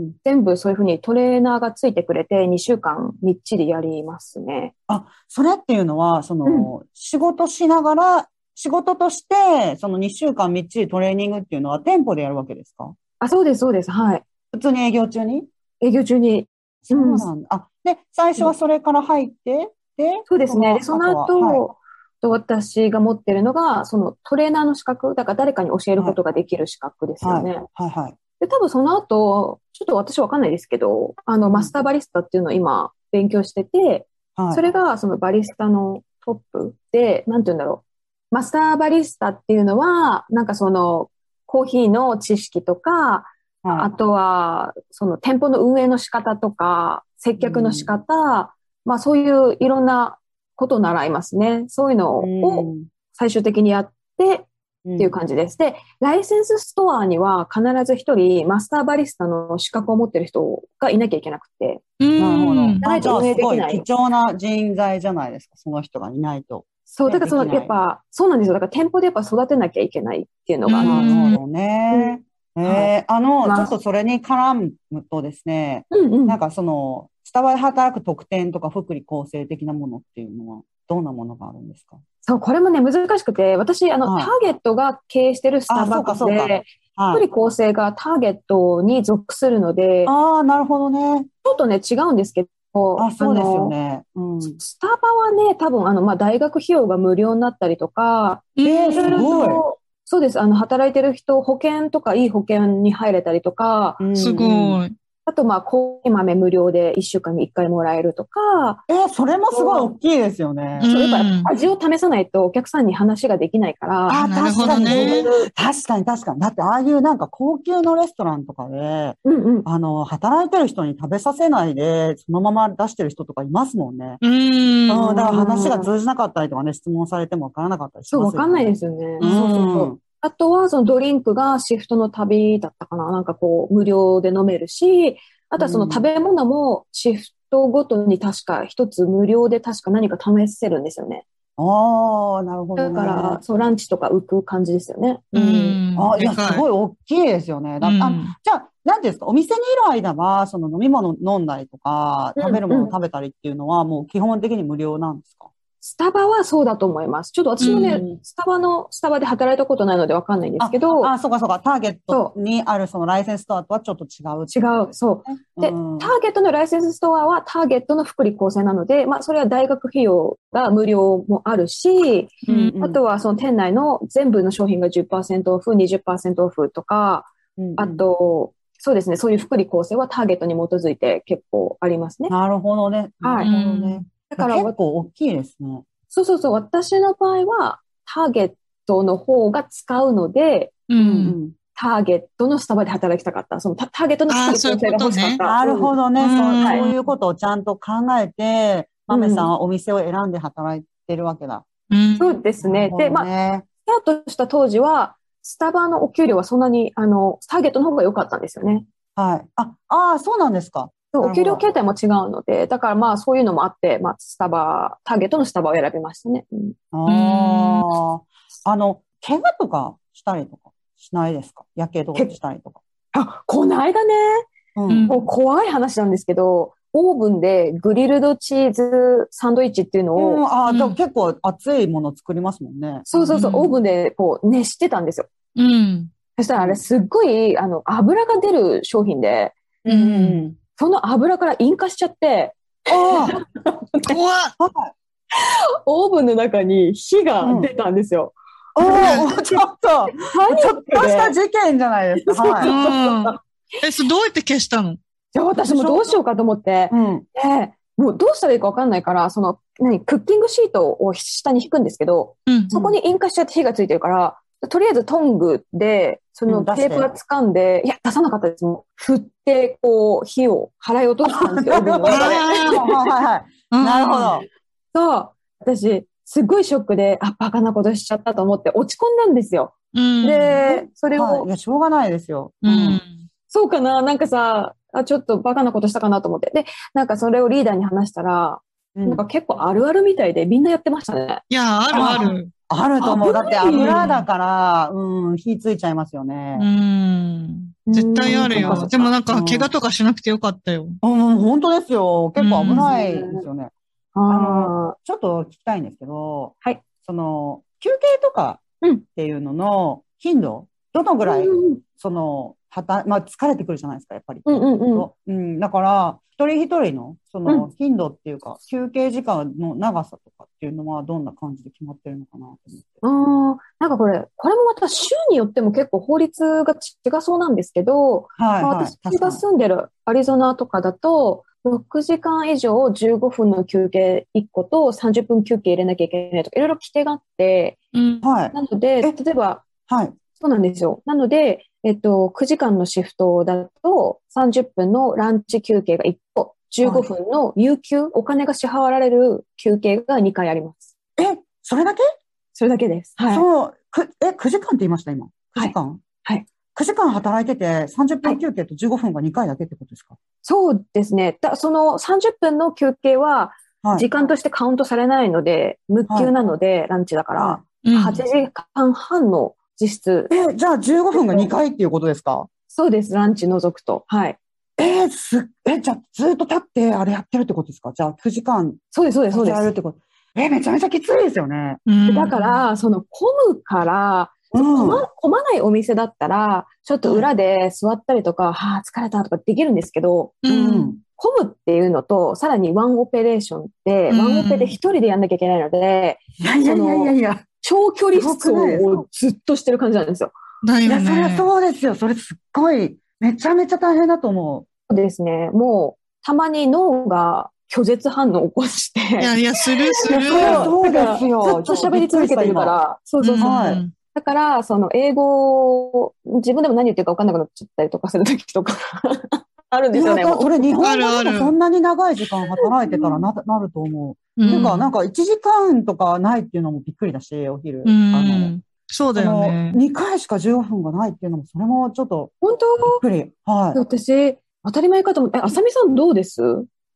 ん全部そういうふうにトレーナーがついてくれて2週間みっちりやりますね。あ、それっていうのは、その、仕事しながら、仕事として、その2週間みっちりトレーニングっていうのは店舗でやるわけですか？あ、そうです、そうです。はい。普通に営業中に？営業中に。そうなんだ。あ、で、最初はそれから入って、で、そうですね。で、その後、はと私が持ってるのが、そのトレーナーの資格、だから誰かに教えることができる資格ですよね。はい、はい。で、多分その後、ちょっと私わかんないですけど、あの、んマスターバリスタっていうのを今勉強してて、はい。それがそのバリスタのトップで、なんて言うんだろう。マスターバリスタっていうのは、なんかその、コーヒーの知識とか、はいあとは、その店舗の運営の仕方とか、接客の仕方、まあそういういろんなことを習いますね。そういうのを最終的にやってっっていう感じです。で、ライセンスストアには必ず一人マスターバリスタの資格を持ってる人がいなきゃいけなくて。うん。なるほど。じゃあすごい貴重な人材じゃないですか。その人がいないと。そう、ねだからその、やっぱ、そうなんですよ。だから店舗でやっぱ育てなきゃいけないっていうのがありうんます。なるほどね。えーあの、まあちょっとそれに絡むとですね、うんうんなんかその、スタバで働く特典とか福利厚生的なものっていうのは、どんなものがあるんですか？そう、これもね、難しくて、私、あの、はいターゲットが経営してるスタバあそうかそうかで、はい。福利厚生がターゲットに属するので、ちああ、なるほどね。ょっとね、違うんですけど、あ、そうですよあね。うん。の。スタバはね、多分、あの、まあ、大学費用が無料になったりとか、えーすごいと、そうです。あの、働いてる人、保険とかいい保険に入れたりとか、うんすごうんい。あと、まあ、コーヒー豆無料で1週間に1回もらえるとか、えーそれもすごい大きいですよね。うんそうやっぱ味を試さないとお客さんに話ができないから、あ、確かにどねね。確かに確かに。だって、ああいうなんか高級のレストランとかで、うんうん。あの、働いてる人に食べさせないで、そのまま出してる人とかいますもんね。うん。うん、だから話が通じなかったりとかね、質問されてもわからなかったりしそう、ますよね。わかんないですよね。うんそうそうそう。あとは、そのドリンクがシフトの旅だったかななんかこう、無料で飲めるし、あとはその食べ物もシフトごとに確か一つ無料で確か何か試せるんですよね。ああ、なるほど、ね。だから、そう、ランチとか浮く感じですよね。うん。あ、いや、すごい大きいですよね。だうんあじゃあ、なんていうんですか、お店にいる間は、その飲み物飲んだりとか、うん食べるもの食べたりっていうのは、もう基本的に無料なんですか？スタバはそうだと思います。ちょっと私もね、うんスタバの、スタバで働いたことないのでわかんないんですけど、あ、そうかそうか。ターゲットにあるそのライセンスストアとはちょっと違う。違う、そう。で、うんターゲットのライセンスストアはターゲットの福利厚生なので、まあ、それは大学費用が無料もあるし、うんうんあとはその店内の全部の商品が10%オフ、20%オフとか、うんあと、そうですね、そういう福利厚生はターゲットに基づいて結構ありますね。なるほどね。はいなるほどね。だから、結構大きいですね。そうそうそう、私の場合はターゲットの方が使うので、う。うんん。ターゲットのスタバで働きたかった。そのタターゲットの福利厚生が欲しかった。なるほど。どね。うんそうはいそういうことをちゃんと考えて、マメさんはお店を選んで働いてるわけだ。うん。そうですね。で、まあ、あ、スタートした当時は、スタバのお給料はそんなに、あの、ターゲットの方が良かったんですよね。はい。あ、ああ、そうなんですか。お給料形態も違うので、だからまあそういうのもあって、まあスタバ、ターゲットのスタバを選びましたね。うんああ。あの、怪我とかしたりとかしないですか？やけどしたりとか。あ、この間ね、ううんもう怖い話なんですけど、オーブンでグリルドチーズサンドイッチっていうのを、うん、ああ、じゃあうん結構熱いもの作りますもんね。そうそうそう、うんオーブンでこう熱してたんですよ。うん。そしたらあれすっごい、あの、油が出る商品で、うんうん。その油から引火しちゃって、あ怖っあ、はい。オーブンの中に火が出たんですよ。おーちょっと、ちょっとした事件じゃないですか。うはい。ん。え、それどうやって消したの？じゃあ私もどうしようかと思って、うん。でもうどうしたらいいかわかんないから、その、何、クッキングシートを下に引くんですけど、うん。そこに引火しちゃって火がついてるから、とりあえずトングで、そのテープが掴んで、いや、出さなかったです。もう振って、こう、火を払い落としたんですよ、オーブンの中で。はいはいはい。うんなるほど。そう。私、すごいショックで、あ、バカなことしちゃったと思って落ち込んだんですよ。うん。で、それを、はい。いや、しょうがないですよ。うん。そうかななんかさ、あ、ちょっとバカなことしたかなと思って。で、なんかそれをリーダーに話したら、うんなんか結構あるあるみたいでみんなやってましたね。いや、あるある。あると思う。だって油だから、うん、火ついちゃいますよねう。ん。絶対あるよ。でもなんか、怪我とかしなくてよかったよ。うん、本当ですよ。結構危ないですよね。あちょっと聞きたいんですけど、はい。その、休憩とかうんっていうのの頻度、どのぐあ。らい、うんその、はた、まあ、疲れてくるじゃないですか、やっぱり。うんうんうん。うん、だから、一人一人の、そのう、頻度っていうか、休憩時間の長さとかっていうのは、どんな感じで決まってるのかなと思って。あーなんかこれ、これもまた州によっても結構法律が違そうなんですけど、はい、まあはい。私が。住んでるアリゾナとかだと、6時間以上15分の休憩1個と30分休憩入れなきゃいけないとか、いろいろ規定があって、うん。はい。なので、え例えば、はい。そうなんですよ。なので、えっと、9時間のシフトだと、30分のランチ休憩が1個、15分の有給、お金が支払われる休憩が2回あります。え、それだけ、それだけです。はい。そう、く、え、9時間って言いました、今。9時間？はい。9時間働いてて、30はい分休憩と15分が2回だけってことですか？そうですね。だその30分の休憩は、はい。時間としてカウントされないので、無給なので、ランチだから、はうん8時間半の実質。え、じゃあ15分が2回っていうことですか？そうです、ランチ除くと。はい。えーす、え、じゃあずっと立ってあれやってるってことですか？じゃあ9時間そうです、そうです、そうです。やるってこと。え、めちゃめちゃきついですよね。うんだから、その混むから、うん。混ま混まないお店だったら、ちょっと裏で座ったりとか、はあ、疲れたとかできるんですけど、う。うんん。混むっていうのと、さらにワンオペレーションって、うんワンオペで一人でやんなきゃいけないので、いやいやいやいやいや。長距離走をずっとしてる感じなんですよ。いや、だよね。そりゃそうですよ。それすっごい、めちゃめちゃ大変だと思そうですね。もう、たまに脳が拒絶反応を起こして、いやいや、するすいやる。そうそうですよずっと喋り続けてるから、そうそうそう。はいんだから、その英語を、自分でも何言ってるか分かんなくなっちゃったりとかするときとか、あるんう。ですよね。いや、もうそれ日本語でもそんなに長い時間働いてたらな、なると思う。うていうか、なんか1時間とかないっていうのもびっくりだし、お昼。うあの、ん。そうだよねそ。の2回しか15分がないっていうのも、それもちょっと本当？びっくり。はい。私、当たり前かと思って、え、あさみさんどうです？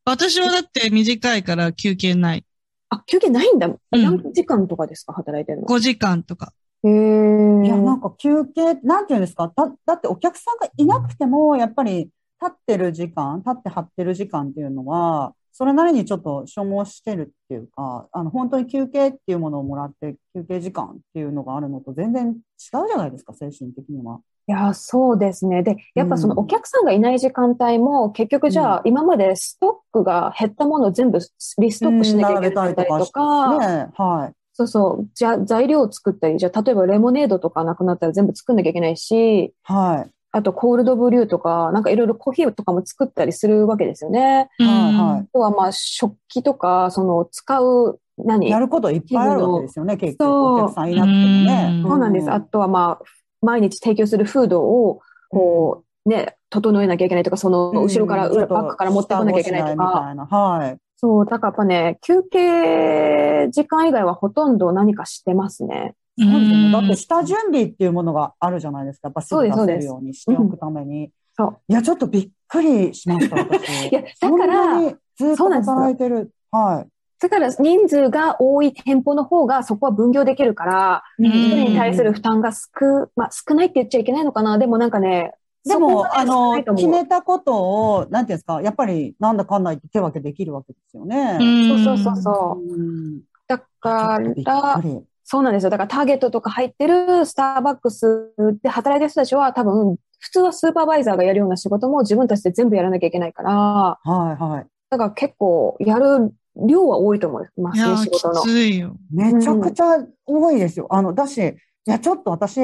私はだって短いから休憩ない。あ、休憩ないんだ。うん何時間とかですか？働いてるの？5時間とか。へーいや、なんか休憩、なんていうんですか？だ、だってお客さんがいなくても、やっぱり立ってる時間、立って張ってる時間っていうのは、それなりにちょっと消耗してるっていうか、あの、本当に休憩っていうものをもらって、休憩時間っていうのがあるのと全然違うじゃないですか、精神的には。いや、そうですね。で、やっぱそのうんお客さんがいない時間帯も、結局じゃあ、今までストックが減ったものを全部リストックしなきゃいけなかったりとか、ねはい。そうそう、じゃあ材料を作ったり、じゃあ例えばレモネードとかなくなったら全部作んなきゃいけないし、はい。あとコールドブリューとか、なんかいろいろコーヒーとかも作ったりするわけですよね。はいはあとはまあ食器とか、その使う、何？やることいっぱいあるわけですよね、結局。そうお客さんいなくてもね。そうなんです。あとはまあ、毎日提供するフードを、こう、ね、整えなきゃいけないとか、その後ろから、うん裏バックから持ってこなきゃいけないとか。たいな。はい。そう、だからやっぱね、休憩時間以外はほとんど何かしてますね。そうですよね。だってうん下準備っていうものがあるじゃないですか。やっぱすぐ出せるようにしておくために。そう。いや、ちょっとびっくりしました、私。いや、だから、ずっと働いてる。はい。だから人数が多い店舗の方がそこは分業できるから、人に対する負担が少、まあ少ないって言っちゃいけないのかな。でもなんかね、でも、あの、決めたことを、なんていうんですか、やっぱり、なんだかんだ言って手分けできるわけですよね。うんそうそうそうそう。うんだからく、りそうなんですよ。だからターゲットとか入ってるスターバックスで働いてる人たちは多分、普通はスーパーバイザーがやるような仕事も自分たちで全部やらなきゃいけないから、はいはい。だから結構やる量は多いと思いますね、いやー、仕事のき。ついよ。めちゃくちゃ多いですよ。あの、だし、いや、ちょっと私、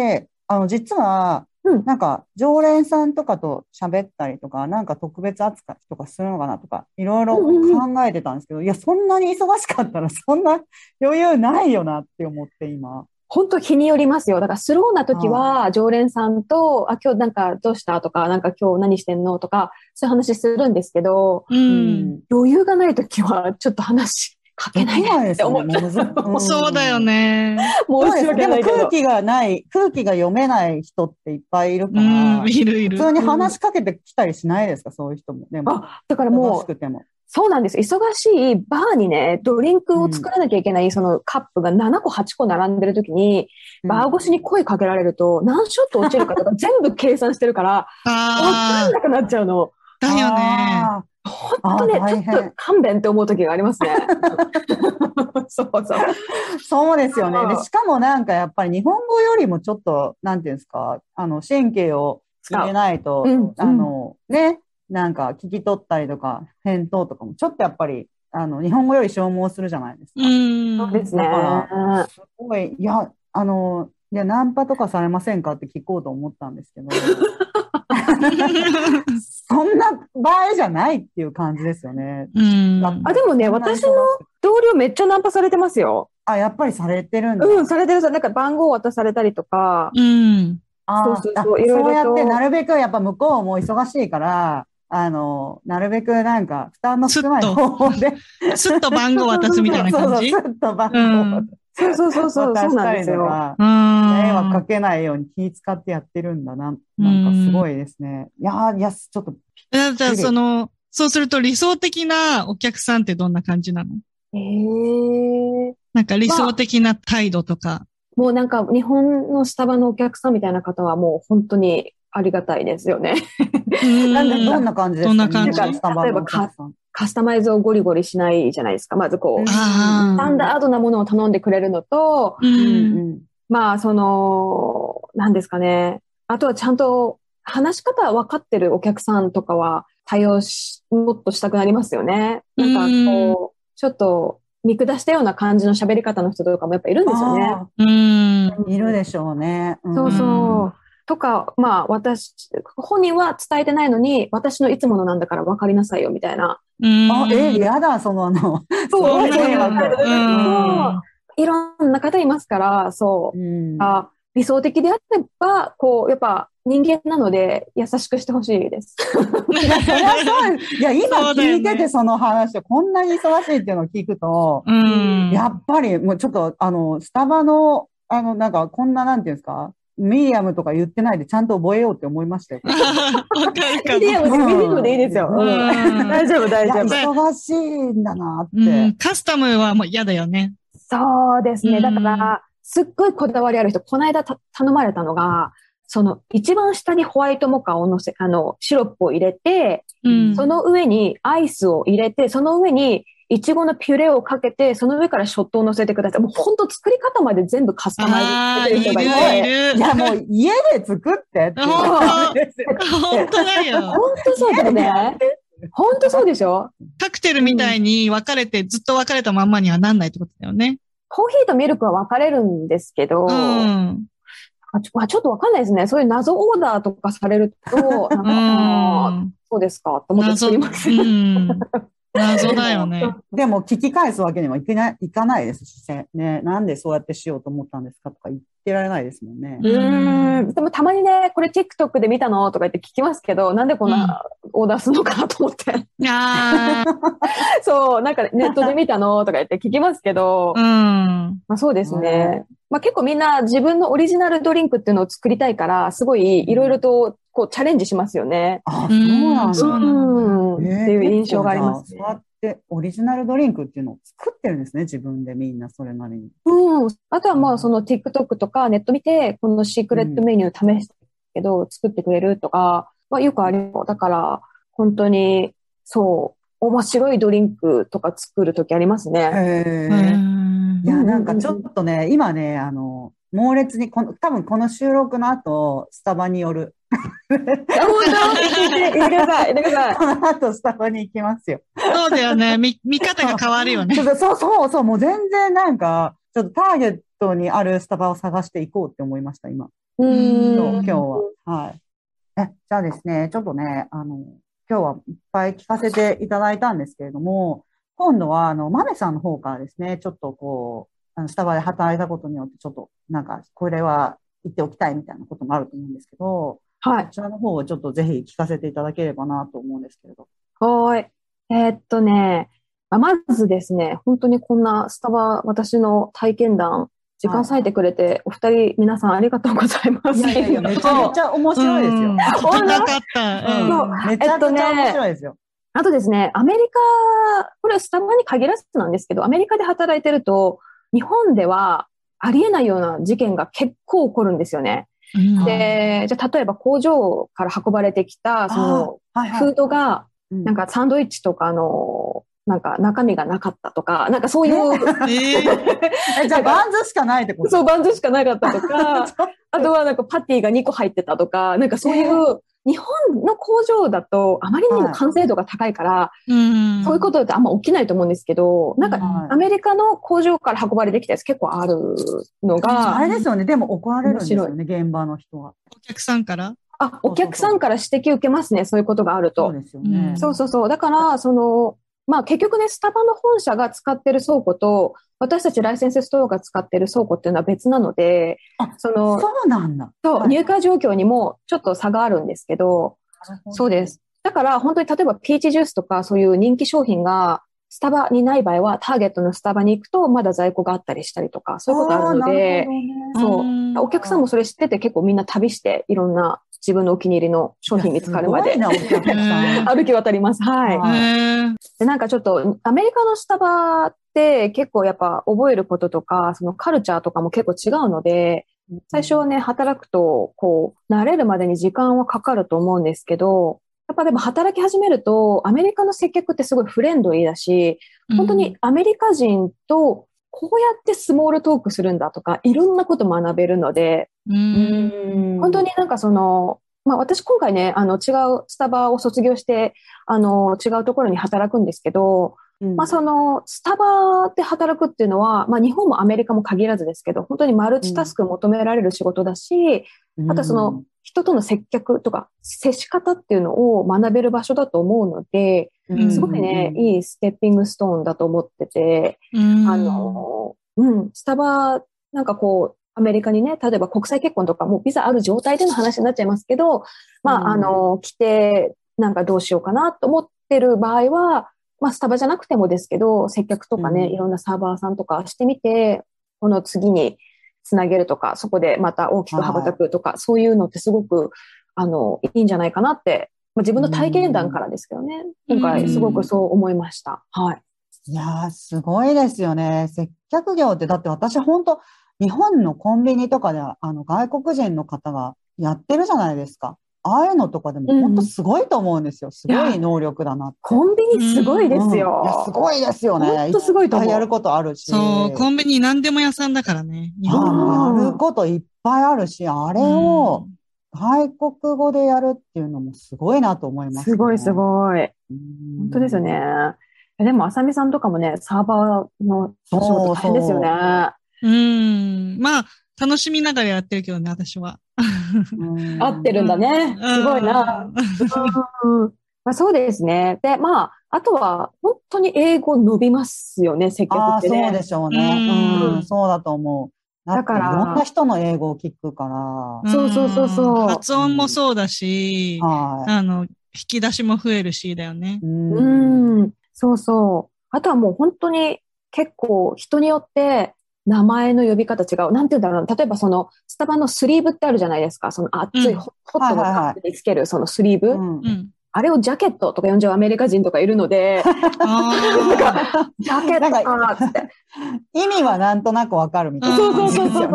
あの、実は、うんなんか、常連さんとかと喋ったりとか、なんか特別扱いとかするのかなとか、いろいろうんうん考えてたんですけど、いや、そんなに忙しかったら、そんな余裕ないよなって思って、今。本当日によりますよ。だからスローな時は常連さんと、あ、今日なんかどうしたとか、なんか今日何してんのとか、そういう話するんですけど、う。。うん余裕がない時はちょっと話かけないないですよね。って思っそうだよ。ね。申しそうでも訳ないけど。空気がない、空気が読めない人っていっぱいいるかうらん、、いるいる普。通に話しかけてきたりしないですか、そういう人も。でも、あ、だから忙もう、しくても。そうなんです。忙しいバーにね、ドリンクを作らなきゃいけない、そのカップが7個、8個並んでる時に、バー越しに声かけられると、何ショット落ちるかとか全部計算してるから、わかあんなくなっちゃうの。あ、だよね。あ本当ねちょっと勘弁って思う時がありますね。そうそう。ー そうですよね。うんで、しかもなんかやっぱり日本語よりもちょっと、なんていうんですか、あの、神経を入れないと、うんあの、ね、なんか聞き取ったりとか、返答とかも、ちょっとやっぱり、あの、日本語より消耗するじゃないですか。うん。そうですね。だからすごい、いや、あの、いや、ナンパとかされませんかって聞こうと思ったんですけど、そんな場合じゃないっていう感じですよね。うん。あ、でもね、私の同僚めっちゃナンパされてますよ。あ、やっぱりされてるんだ。うん、されてるさ、なんか番号渡されたりとか、うん。あーそうそうそうあいろいろとそうやってなるべくやっぱ向こうも忙しいから、あの、なるべくなんか負担の少ない方法で。すっと番号渡すみたいな感じ？そうそう、すっと番号をうんそうそうそうそう、渡そうなんですよ。か、うん。迷惑かけないように気使ってやってるんだな。なんかすごいですね。いやー、いや、ちょっと、えじゃあ、その、そうすると理想的なお客さんってどんな感じなの？えー、なんか理想的な態度とか。もうなんか日本のスタバのお客さんみたいな方はもう本当にありがたいですよね。なんで、どんなな感じですか？どんな感じ？日本のスタバのお客さんカスタマイズをゴリゴリしないじゃないですか。まずこう、スあタンダードなものを頼んでくれるのと、う。うんんまあその、何ですかね。あとはちゃんと話し方分かってるお客さんとかは対応し、もっとしたくなりますよね。なんかこう、ちょっと見下したような感じの喋り方の人とかもやっぱいるんですよね。あうん。ーいるでしょうね。んそうそう。とか、まあ私、本人は伝えてないのに、私のいつものなんだから分かりなさいよみたいな。うん。あ、え、やだ、そのあの、すそうそういろんな方いますから、そう。うんあ理想的であれば、こう、やっぱ人間なので優しくしてほしいです。いや、そりゃそう。いや、今聞いててその話を、こんなに忙しいっていうのを聞くと、うん。やっぱりもうちょっと、あの、スタバの、あの、なんか、こんな、なんていうんですか、ミディアムとか言ってないでちゃんと覚えようって思いましたよ。ミディアも。ムで、ミディアムでいいですよ。大丈夫、大丈夫。忙しいんだなって。うん。カスタムはもう嫌だよね。そうですね。うんだから、すっごいこだわりある人、この間た頼まれたのが、その一番下にホワイトモカを乗せ、あの、シロップを入れて、うん。その上にアイスを入れて、その上にイチゴのピュレをかけて、その上からショットを乗せてください。もう本当作り方まで全部カスタマイズしてる人がいて。る。いや、もう家で作ってっていう感じですよ。本当だよ。本当そうだよね。本当そうでしょ？カクテルみたいに分かれて、ずっと分かれたまんまにはなんないってことだよね。コーヒーとミルクは分かれるんですけど、うん。あちょあちょっと分かんないですね。そういう謎オーダーとかされると、なんかうん。そうですかと思って謎、作うります。ん。謎だよね。でも聞き返すわけにはいけない、いかないですしね。なんでそうやってしようと思ったんですかとか言ってられないですもんね。うーん。でもたまにね、これ TikTok で見たのとか言って聞きますけど、なんでこんなオーダーするのかなと思って。ああ、そう、なんかネットで見たのとか言って聞きますけど、うん。まあそうですね。まあ結構みんな自分のオリジナルドリンクっていうのを作りたいから、すごいいろいろとこうチャレンジしますよね。あ、そうなんそうだ。うん。ってえーいう印象がありますねオリジナルドリンクっていうのを作ってるんですね、自分でみんなそれなりに。うん。あとはまあその TikTok とかネット見て、このシークレットメニュー試したけど、作ってくれるとか、はよくあります。だから、本当に、そう、面白いドリンクとか作るときありますね。いや、なんかちょっとね、今ね、あの、猛烈にこの、多分この収録の後、スタバに寄る。あ本当？行ってください、行ってください。この後、スタバに行きますよ。そうだよね。見、見方が変わるよね そうそうそう、もう全然なんか、ちょっとターゲットにあるスタバを探していこうって思いました、今。ううん今日は。はい。え、じゃあですね、ちょっとね、あの、今日はいっぱい聞かせていただいたんですけれども、今度は、あの、マメさんの方からですね、ちょっとこう、あの、スタバで働いたことによって、ちょっと、なんか、これは言っておきたいみたいなこともあると思うんですけど、はいこ。ちらの方をちょっとぜひ聞かせていただければなと思うんですけれど。はーい。えーっとね、まあまずですね、本当にこんなスタバ、私の体験談、時間割いてくれて、お二人、皆さんありがとうございます。いやいや めちゃめちゃ面白いですよ。うん 聞きたかった。うんそうめちゃくちゃ面白いですよ。あとですね、アメリカ、これスタバに限らずなんですけど、アメリカで働いてると、日本ではありえないような事件が結構起こるんですよね。うん。で、じゃあ例えば工場から運ばれてきた、その、フードが、うん。なんかサンドイッチとかの、なんか中身がなかったとか、なんかそういう、えー。え、じゃあ、バンズしかないってこと？そう、バンズしかなかったとか、あとはなんかパティが2個入ってたとか、なんかそういう、日本の工場だとあまりにも完成度が高いから、うんそういうことってあんま起きないと思うんですけど、なんかはいアメリカの工場から運ばれてきたやつ結構あるのが、あれですよね。でも怒られるんですよね、現場の人は。お客さんから？あ、お客さんから指摘受けますね、そういうことがあると。そうですよね。そうそうそう。だから、その、まあ結局ね、スタバの本社が使ってる倉庫と、私たちライセンスストアが使ってる倉庫っていうのは別なので、あその、そうなんだ。そう、はい入荷状況にもちょっと差があるんですけど、そうです。だから本当に例えばピーチジュースとかそういう人気商品がスタバにない場合はターゲットのスタバに行くとまだ在庫があったりしたりとかそういうことあるので、そううんお客さんもそれ知ってて結構みんな旅していろんな自分のお気に入りの商品見つかるまで。歩き渡ります。はい。で、なんかちょっと、アメリカのスタバって結構やっぱ覚えることとか、そのカルチャーとかも結構違うので、最初はね、働くと、こう、慣れるまでに時間はかかると思うんですけど、やっぱでも働き始めると、アメリカの接客ってすごいフレンドリーだし、本当にアメリカ人とこうやってスモールトークするんだとか、いろんなこと学べるので、うん。本当になんかその、まあ私今回ね、あの違うスタバを卒業して、あの違うところに働くんですけど、うん、まあそのスタバで働くっていうのは、まあ日本もアメリカも限らずですけど、本当にマルチタスク求められる仕事だし、うん。あとはその、人との接客とか接し方っていうのを学べる場所だと思うので、うんすごいね、いいステッピングストーンだと思ってて、うん。あの、うん、スタバ、なんかこう、アメリカにね、例えば国際結婚とかもうビザある状態での話になっちゃいますけど、まうん。あ、あの、来て、なんかどうしようかなと思ってる場合は、まあ、スタバじゃなくてもですけど、接客とかね、うん。いろんなサーバーさんとかしてみて、この次につなげるとか、そこでまた大きく羽ばたくとか、そういうのってすごく、あの、いいんじゃないかなって、まあ、自分の体験談からですけどね、うん今回すごくそう思いました。はい。いやー、すごいですよね。接客業って、だって私本当日本のコンビニとかで、あの、外国人の方がやってるじゃないですか。ああいうのとかでもうん本当すごいと思うんですよ。すごい能力だなって。コンビニすごいですうんいやよ。すごいですよね。ほんとすごいと思うっぱやることあるし。そう、コンビニ何でも屋さんだからね。やることいっぱいあるし、あれを外国語でやるっていうのもすごいなと思います、すごいすごい。い。本当ですよね。えでも、あさみさんとかもね、サーバーの仕事大変ですよね。うん。まあ、楽しみながらやってるけどね、私は。うん。合ってるんだね。すごいな。うんまあ、そうですね。で、まあ、あとは、本当に英語伸びますよね、接客ああ、ってね。そうでしょうね。うんうん、そうだと思う。だからいろんな人の英語を聞くから。そうそうそうそうん発音もそうだし、はあの、引き出しも増えるし、だよねい。。うんうん、そうそう。あとはもう本当に結構人によって名前の呼び方違う。なんて言うんだろうな。例えばそのスタバのスリーブってあるじゃないですか。その熱いうんホホットのはいはいはいカップにつけるそのスリーブ。うんうん。あれをジャケットとか呼んじゃうアメリカ人とかいるので、あジャケットかーって。意味はなんとなくわかるみたいなそう感そうそうそう。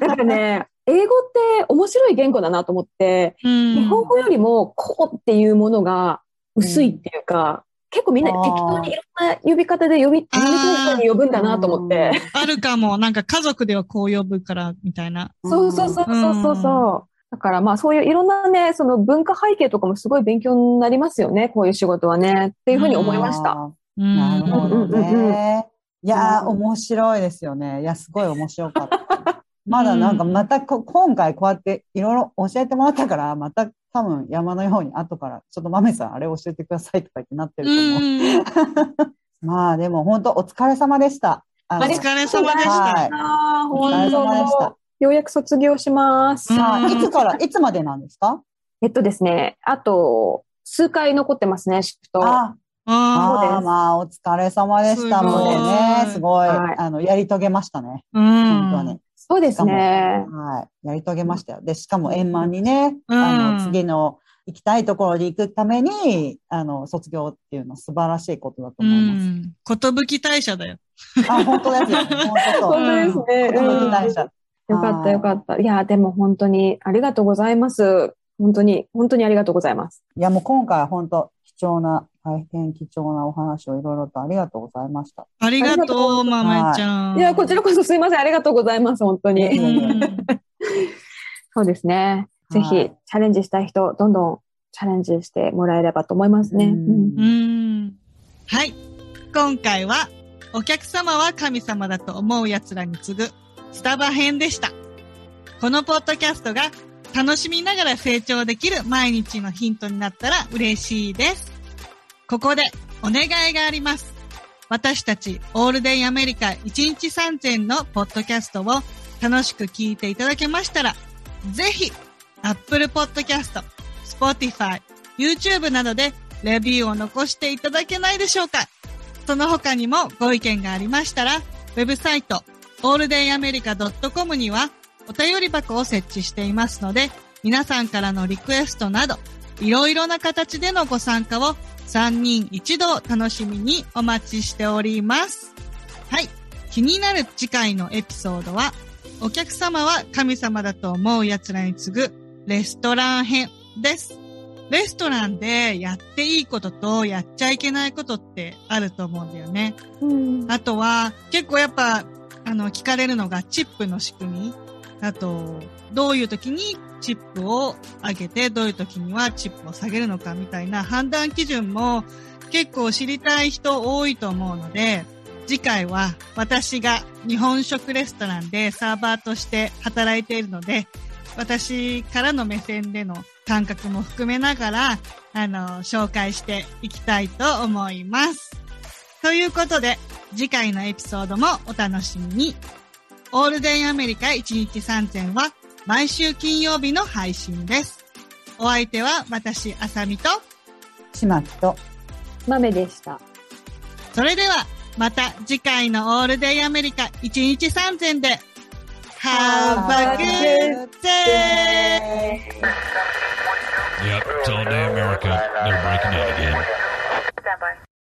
だからね、英語って面白い言語だなと思って、うん日本語よりもこうっていうものが薄いっていうか、結構みんな適当にいろんな呼び方で呼び、呼びたい人に呼ぶんだなと思って。あるかも。なんか家族ではこう呼ぶから、みたいな。そうそうそうそうそうそう。だからまあそういういろんなね、その文化背景とかもすごい勉強になりますよね、こういう仕事はね。っていうふうに思いました。なるほどうんうんうんね。いやー、うん面白いですよね。いや、すごい面白かった。まだなんかまたこ今回こうやっていろいろ教えてもらったから、また多分山のように後から、ちょっと豆さんあれ教えてくださいとか言ってなってると思う。うん まあでも本当お疲れ様でした。あお疲れ様でしはいた。ああ、お疲れ様でした。ようやく卒業します。うんさあ、いつから、いつまでなんですか？えっとですね、あと、数回残ってますね、シフト。ああそうですあー、まあ、お疲れ様でした。すごいもうね、すごい、はいあの、やり遂げましたね。ーうん。本当に。そうですね。はい。やり遂げましたよ。で、しかも円満にね、うんあの、次の行きたいところに行くために、あの、卒業っていうのは素晴らしいことだとう思います。ん。ことぶき大社だよ。あ、本当ですよ。本当そう。本当ですね。ことぶき大うん社。よかったよかった。いや、でも本当にありがとうございます。本当に、本当にありがとうございます。いや、もう今回は本当、貴重な、大変貴重なお話をいろいろとありがとうございました。ありがととう、う豆ちゃん。いや、こちらこそすいません。ありがとうございます。本当に。うん そうですね。ぜひ、はいチャレンジしたい人、どんどんチャレンジしてもらえればと思いますね。うん。はい。今回は、お客様は神様だと思う奴らに次ぐ、スタバ編でした。このポッドキャストが楽しみながら成長できる毎日のヒントになったら嬉しいです。ここでお願いがあります。私たちオールデイアメリカ1日3000のポッドキャストを楽しく聞いていただけましたら、ぜひ Apple Podcast、Spotify、YouTube などでレビューを残していただけないでしょうかその他にもご意見がありましたら、ウェブサイト、alldayamerica.com にはお便り箱を設置していますので、皆さんからのリクエストなど、いろいろな形でのご参加を3人一度楽しみにお待ちしております。はい。気になる次回のエピソードは、お客様は神様だと思う奴らに次ぐレストラン編です。レストランでやっていいこととやっちゃいけないことってあると思うんだよね。うんあとは、結構やっぱ、あの、聞かれるのがチップの仕組み。あと、どういう時にチップを上げて、どういう時にはチップを下げるのかみたいな判断基準も結構知りたい人多いと思うので、次回は私が日本食レストランでサーバーとして働いているので、私からの目線での感覚も含めながら、あの、紹介していきたいと思います。ということで、次回のエピソードもお楽しみに。オールデンアメリカ1日3000は毎週金曜日の配信です。お相手は私、あさみと、ちまきと、豆でした。それではまた次回のオールデンアメリカ1日3000で Have a good day! Yep, it's all day America. They're breaking out again. Stand by.